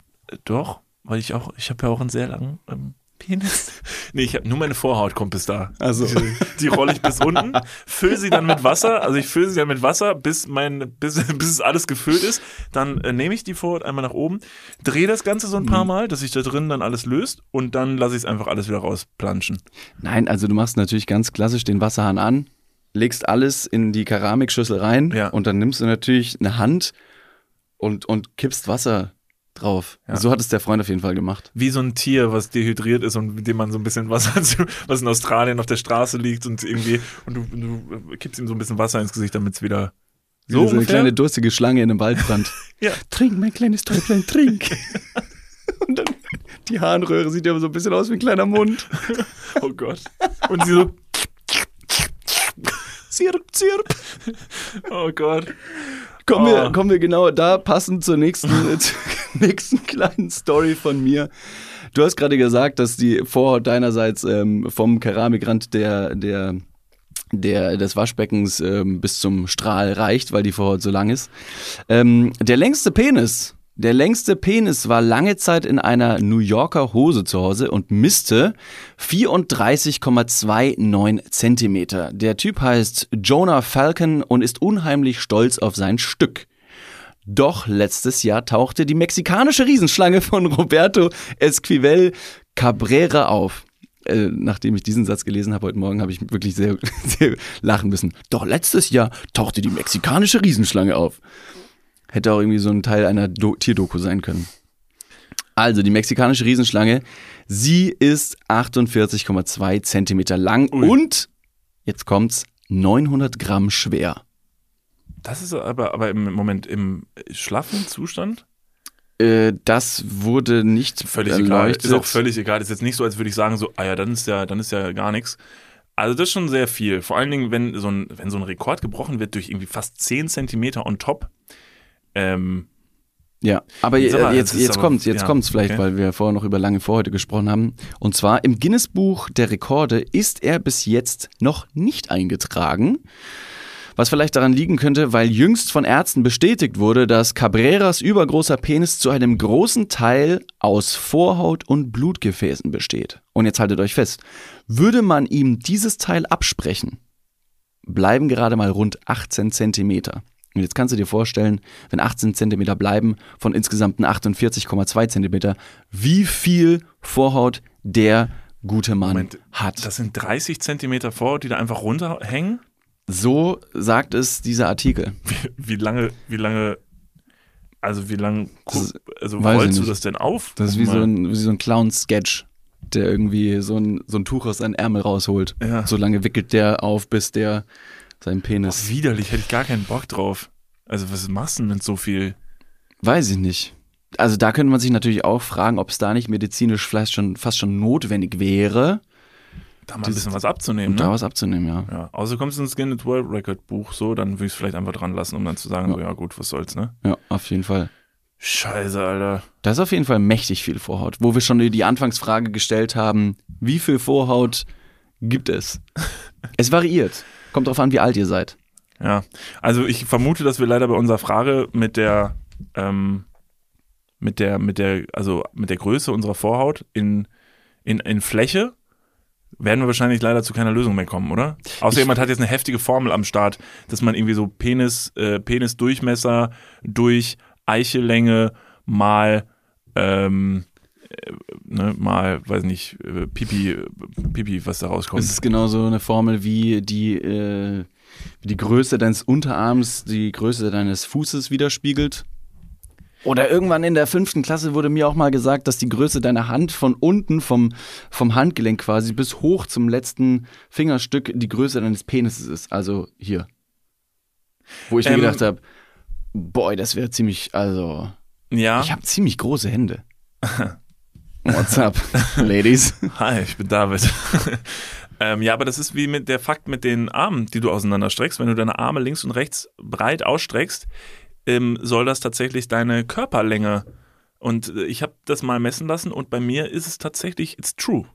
doch, weil ich auch, ich habe ja auch einen sehr langen ähm, Penis? Nee, ich habe nur meine Vorhaut kommt bis da. Also. Die, die rolle ich bis unten, fülle sie dann mit Wasser, also ich fülle sie dann mit Wasser, bis mein, bis, bis es alles gefüllt ist. Dann äh, nehme ich die Vorhaut einmal nach oben, drehe das Ganze so ein paar Mal, dass sich da drin dann alles löst und dann lasse ich es einfach alles wieder rausplanschen. Nein, also du machst natürlich ganz klassisch den Wasserhahn an, legst alles in die Keramikschüssel rein Ja. und dann nimmst du natürlich eine Hand und, und kippst Wasser drauf. Ja. So hat es der Freund auf jeden Fall gemacht. Wie so ein Tier, was dehydriert ist und mit dem man so ein bisschen Wasser, was in Australien auf der Straße liegt und irgendwie, und du, du kippst ihm so ein bisschen Wasser ins Gesicht, damit es wieder So, so eine ungefähr? kleine durstige Schlange in einem Waldbrand. Ja. Trink, mein kleines Täublein, trink. und dann die Harnröhre sieht ja so ein bisschen aus wie ein kleiner Mund. Oh Gott. Und sie so, Zirp, zirp. oh Gott. Kommen, Oh. wir, kommen wir genau da passend zur nächsten, zur nächsten kleinen Story von mir. Du hast gerade gesagt, dass die Vorhaut deinerseits ähm, vom Keramikrand der, der, der, des Waschbeckens ähm, bis zum Strahl reicht, weil die Vorhaut so lang ist. Ähm, der längste Penis, der längste Penis war lange Zeit in einer New Yorker Hose zu Hause und misste 34,29 Zentimeter. Der Typ heißt Jonah Falcon und ist unheimlich stolz auf sein Stück. Doch letztes Jahr tauchte die mexikanische Riesenschlange von Roberto Esquivel Cabrera auf. Äh, nachdem ich diesen Satz gelesen habe heute Morgen, habe ich wirklich sehr, sehr lachen müssen. Doch letztes Jahr tauchte die mexikanische Riesenschlange auf. Hätte auch irgendwie so ein Teil einer Do Tierdoku sein können. Also die mexikanische Riesenschlange, sie ist 48,2 Zentimeter lang und, jetzt kommt's, 900 Gramm schwer. Das ist aber, aber im Moment im schlaffen Zustand? Äh, das wurde nicht Völlig egal. erleuchtet. Ist auch völlig egal. Ist jetzt nicht so, als würde ich sagen, so, ah ja, dann ist ja, dann ist ja gar nichts. Also das ist schon sehr viel. Vor allen Dingen, wenn so ein, wenn so ein Rekord gebrochen wird durch irgendwie fast 10 Zentimeter on top. Ähm, Ja, aber Jetzt jetzt, jetzt, aber- kommt's, jetzt ja, kommt's vielleicht, okay. weil wir vorher noch über lange Vorhäute gesprochen haben. Und zwar im Guinness-Buch der Rekorde ist er bis jetzt noch nicht eingetragen. Was vielleicht daran liegen könnte, weil jüngst von Ärzten bestätigt wurde, dass Cabreras übergroßer Penis zu einem großen Teil aus Vorhaut und Blutgefäßen besteht. Und jetzt haltet euch fest, würde man ihm dieses Teil absprechen, bleiben gerade mal rund 18 Zentimeter. Und jetzt kannst du dir vorstellen, wenn 18 Zentimeter bleiben von insgesamt 48,2 Zentimeter, wie viel Vorhaut der gute Mann Moment, hat. das sind 30 Zentimeter Vorhaut, die da einfach runterhängen. So sagt es dieser Artikel. Wie lange, wie lange, also wie lange, also weiß rollst du das denn auf? Das ist wie so ein, wie so ein Clown-Sketch, der irgendwie so ein, so ein Tuch aus seinem Ärmel rausholt. Ja. So lange wickelt der auf, bis der Boah, Penis. widerlich, hätte ich gar keinen Bock drauf. Also was machst du denn mit so viel? Weiß ich nicht. Also da könnte man sich natürlich auch fragen, ob es da nicht medizinisch vielleicht schon fast schon notwendig wäre, Da mal ein bisschen was abzunehmen, um ne? da was abzunehmen, ja. Ja, außer kommst du ins Guinness World Record Buch, so, dann würde ich es vielleicht einfach dran lassen, um dann zu sagen, so, ja gut, was soll's, ne? Ja, auf jeden Fall. Scheiße, Alter. Da ist auf jeden Fall mächtig viel Vorhaut. Wo wir schon die Anfangsfrage gestellt haben, wie viel Vorhaut gibt es? es variiert. Kommt drauf an, wie alt ihr seid. Ja, also ich vermute, dass wir leider bei unserer Frage mit der, ähm, mit der, mit der, also mit der Größe unserer Vorhaut in, in, in Fläche werden wir wahrscheinlich leider zu keiner Lösung mehr kommen, oder? Außer Ich- jemand hat jetzt eine heftige Formel am Start, dass man irgendwie so Penis, äh, Penisdurchmesser durch Eichellänge mal, ähm, äh, ne, mal, weiß nicht, äh, Pipi, äh, Pipi, was da rauskommt. Es ist genauso eine Formel wie die, äh, wie die Größe deines Unterarms die Größe deines Fußes widerspiegelt. Oder irgendwann in der fünften Klasse wurde mir auch mal gesagt, dass die Größe deiner Hand von unten, vom, vom Handgelenk quasi, bis hoch zum letzten Fingerstück die Größe deines Penises ist. Also hier. Wo ich mir Ähm, gedacht habe, boy, das wäre ziemlich, also, ja. ich habe ziemlich große Hände. What's up, Ladies? Hi, ich bin David. ähm, ja, aber das ist wie mit der Fakt mit den Armen, die du auseinanderstreckst. Wenn du deine Arme links und rechts breit ausstreckst, ähm, soll das tatsächlich deine Körperlänge. Und äh, ich habe das mal messen lassen und bei mir ist es tatsächlich, it's true.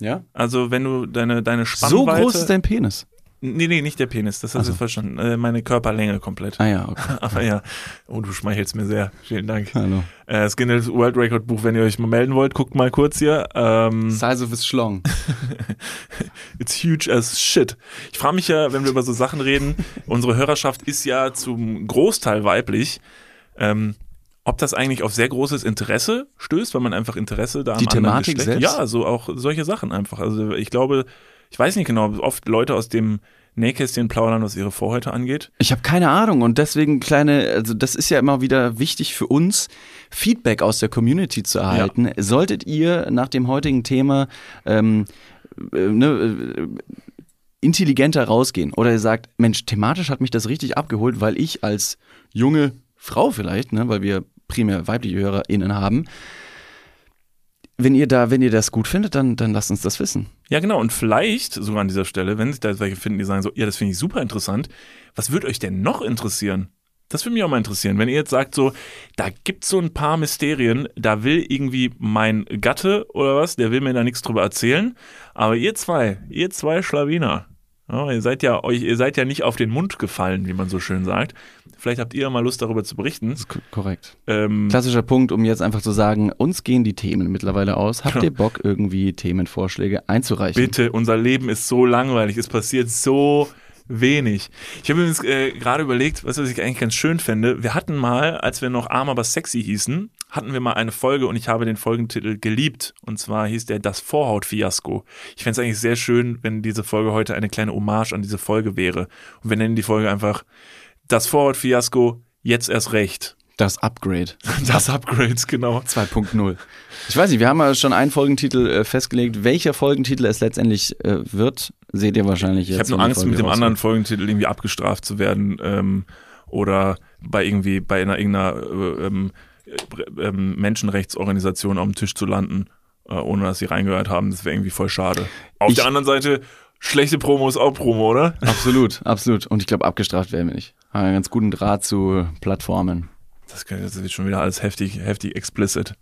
Ja? Also wenn du deine, deine So Spannweite... groß ist dein Penis. Nee, nee, nicht der Penis, das hast du so. verstanden. Äh, meine Körperlänge komplett. Ah ja, okay. Aber ja, oh, du schmeichelst mir sehr. Vielen Dank. Hallo. Äh, das Guinness World Record Buch, wenn ihr euch mal melden wollt, guckt mal kurz hier. Ähm, Size of his Schlong. It's huge as shit. Ich frage mich ja, wenn wir über so Sachen reden, unsere Hörerschaft ist ja zum Großteil weiblich. Ähm, ob das eigentlich auf sehr großes Interesse stößt, weil man einfach Interesse da am Die anderen Thematik Geschlecht- selbst? Ja, so auch solche Sachen einfach. Also ich glaube, ich weiß nicht genau, oft Leute aus dem Nähkästchen plaudern, was ihre Vorhäute angeht. Ich habe keine Ahnung und deswegen kleine, also das ist ja immer wieder wichtig für uns, Feedback aus der Community zu erhalten. Solltet ihr nach dem heutigen Thema ähm, äh, ne, äh, intelligenter rausgehen oder ihr sagt, Mensch, thematisch hat mich das richtig abgeholt, weil ich als junge Frau vielleicht, ne, weil wir primär weibliche HörerInnen haben, wenn ihr da, wenn ihr das gut findet, dann, dann lasst uns das wissen. Ja, genau. Und vielleicht sogar an dieser Stelle, wenn sich da welche finden, die sagen so, ja, das finde ich super interessant. Was würde euch denn noch interessieren? Das würde mich auch mal interessieren. Wenn ihr jetzt sagt so, da gibt's so ein paar Mysterien, da will irgendwie mein Gatte oder was, der will mir da nichts drüber erzählen. Aber ihr zwei, ihr zwei Schlawiner, ja, ihr seid ja euch, ihr seid ja nicht auf den Mund gefallen, wie man so schön sagt. Vielleicht habt ihr mal Lust darüber zu berichten. Das ist ko- korrekt. Ähm, Klassischer Punkt, um jetzt einfach zu sagen, uns gehen die Themen mittlerweile aus. Habt Genau. ihr Bock, irgendwie Themenvorschläge einzureichen? Bitte, unser Leben ist so langweilig, es passiert so wenig. Ich habe übrigens äh, gerade überlegt, was, was ich eigentlich ganz schön fände. Wir hatten mal, als wir noch arm aber sexy hießen, hatten wir mal eine Folge und ich habe den Folgentitel geliebt. Und zwar hieß der Das Vorhaut-Fiasko. Ich fände es eigentlich sehr schön, wenn diese Folge heute eine kleine Hommage an diese Folge wäre. Und wir nennen die Folge einfach Das Vorhaut-Fiasko, jetzt erst recht. Das Upgrade Das Upgrades, genau. 2.0. Ich weiß nicht, wir haben ja schon einen Folgentitel äh, festgelegt. Welcher Folgentitel es letztendlich äh, wird, seht ihr wahrscheinlich jetzt. Ich habe nur Angst, mit dem rauskommt. anderen Folgentitel irgendwie abgestraft zu werden ähm, oder bei irgendwie bei einer irgendeiner äh, ähm, äh, ähm, Menschenrechtsorganisation auf dem Tisch zu landen, äh, ohne dass sie reingehört haben. Das wäre irgendwie voll schade. Auf Ich- der anderen Seite, schlechte Promo ist auch Promo, oder? Absolut, absolut. Und ich glaube, abgestraft werden wir nicht. Haben einen ganz guten Draht zu Plattformen. Das, das wird schon wieder alles heftig, heftig explicit.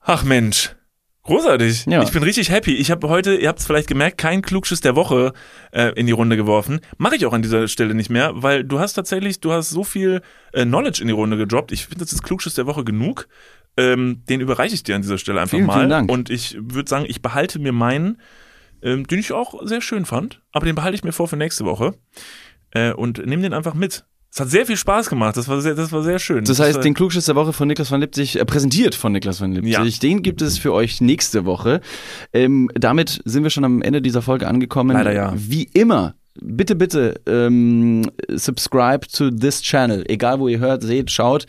Ach Mensch. Großartig. Ja. Ich bin richtig happy. Ich habe heute, ihr habt es vielleicht gemerkt, kein Klugschiss der Woche äh, in die Runde geworfen. Mache ich auch an dieser Stelle nicht mehr, weil du hast tatsächlich, du hast so viel äh, Knowledge in die Runde gedroppt. Ich finde, das ist Klugschiss der Woche genug. Ähm, den überreiche ich dir an dieser Stelle einfach Vielen, mal. vielen Dank. Und ich würde sagen, ich behalte mir meinen, ähm, den ich auch sehr schön fand, aber den behalte ich mir vor für nächste Woche äh, und nehme den einfach mit. Es hat sehr viel Spaß gemacht. Das war sehr, das war sehr schön. Das heißt, war- den Klugschiss der Woche von Niklas von Lipzig, äh, präsentiert von Niklas von Lipzig, Ja. den gibt es für euch nächste Woche. Ähm, damit sind wir schon am Ende dieser Folge angekommen. Leider ja. Wie immer, bitte, bitte, ähm, subscribe to this channel. Egal, wo ihr hört, seht, schaut.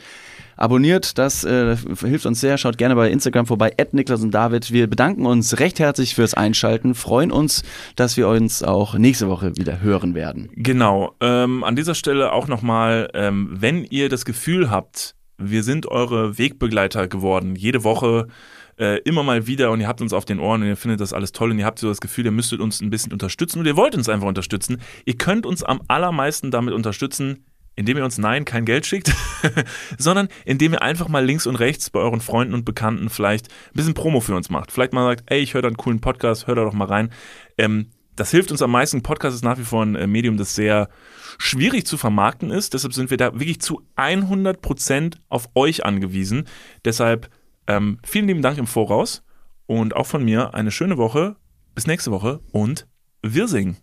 Abonniert, das äh, hilft uns sehr. Schaut gerne bei Instagram vorbei, Niklas und David. Wir bedanken uns recht herzlich fürs Einschalten, freuen uns, dass wir uns auch nächste Woche wieder hören werden. Genau. Ähm, an dieser Stelle auch nochmal, ähm, wenn ihr das Gefühl habt, wir sind eure Wegbegleiter geworden, jede Woche äh, immer mal wieder und ihr habt uns auf den Ohren und ihr findet das alles toll und ihr habt so das Gefühl, ihr müsstet uns ein bisschen unterstützen und ihr wollt uns einfach unterstützen. Ihr könnt uns am allermeisten damit unterstützen, indem ihr uns nein, kein Geld schickt, sondern indem ihr einfach mal links und rechts bei euren Freunden und Bekannten vielleicht ein bisschen Promo für uns macht. Vielleicht mal sagt, ey, ich höre da einen coolen Podcast, hör da doch mal rein. Ähm, das hilft uns am meisten. Podcast ist nach wie vor ein äh, Medium, das sehr schwierig zu vermarkten ist. Deshalb sind wir da wirklich zu 100% auf euch angewiesen. Deshalb ähm, vielen lieben Dank im Voraus und auch von mir eine schöne Woche. Bis nächste Woche und wir singen.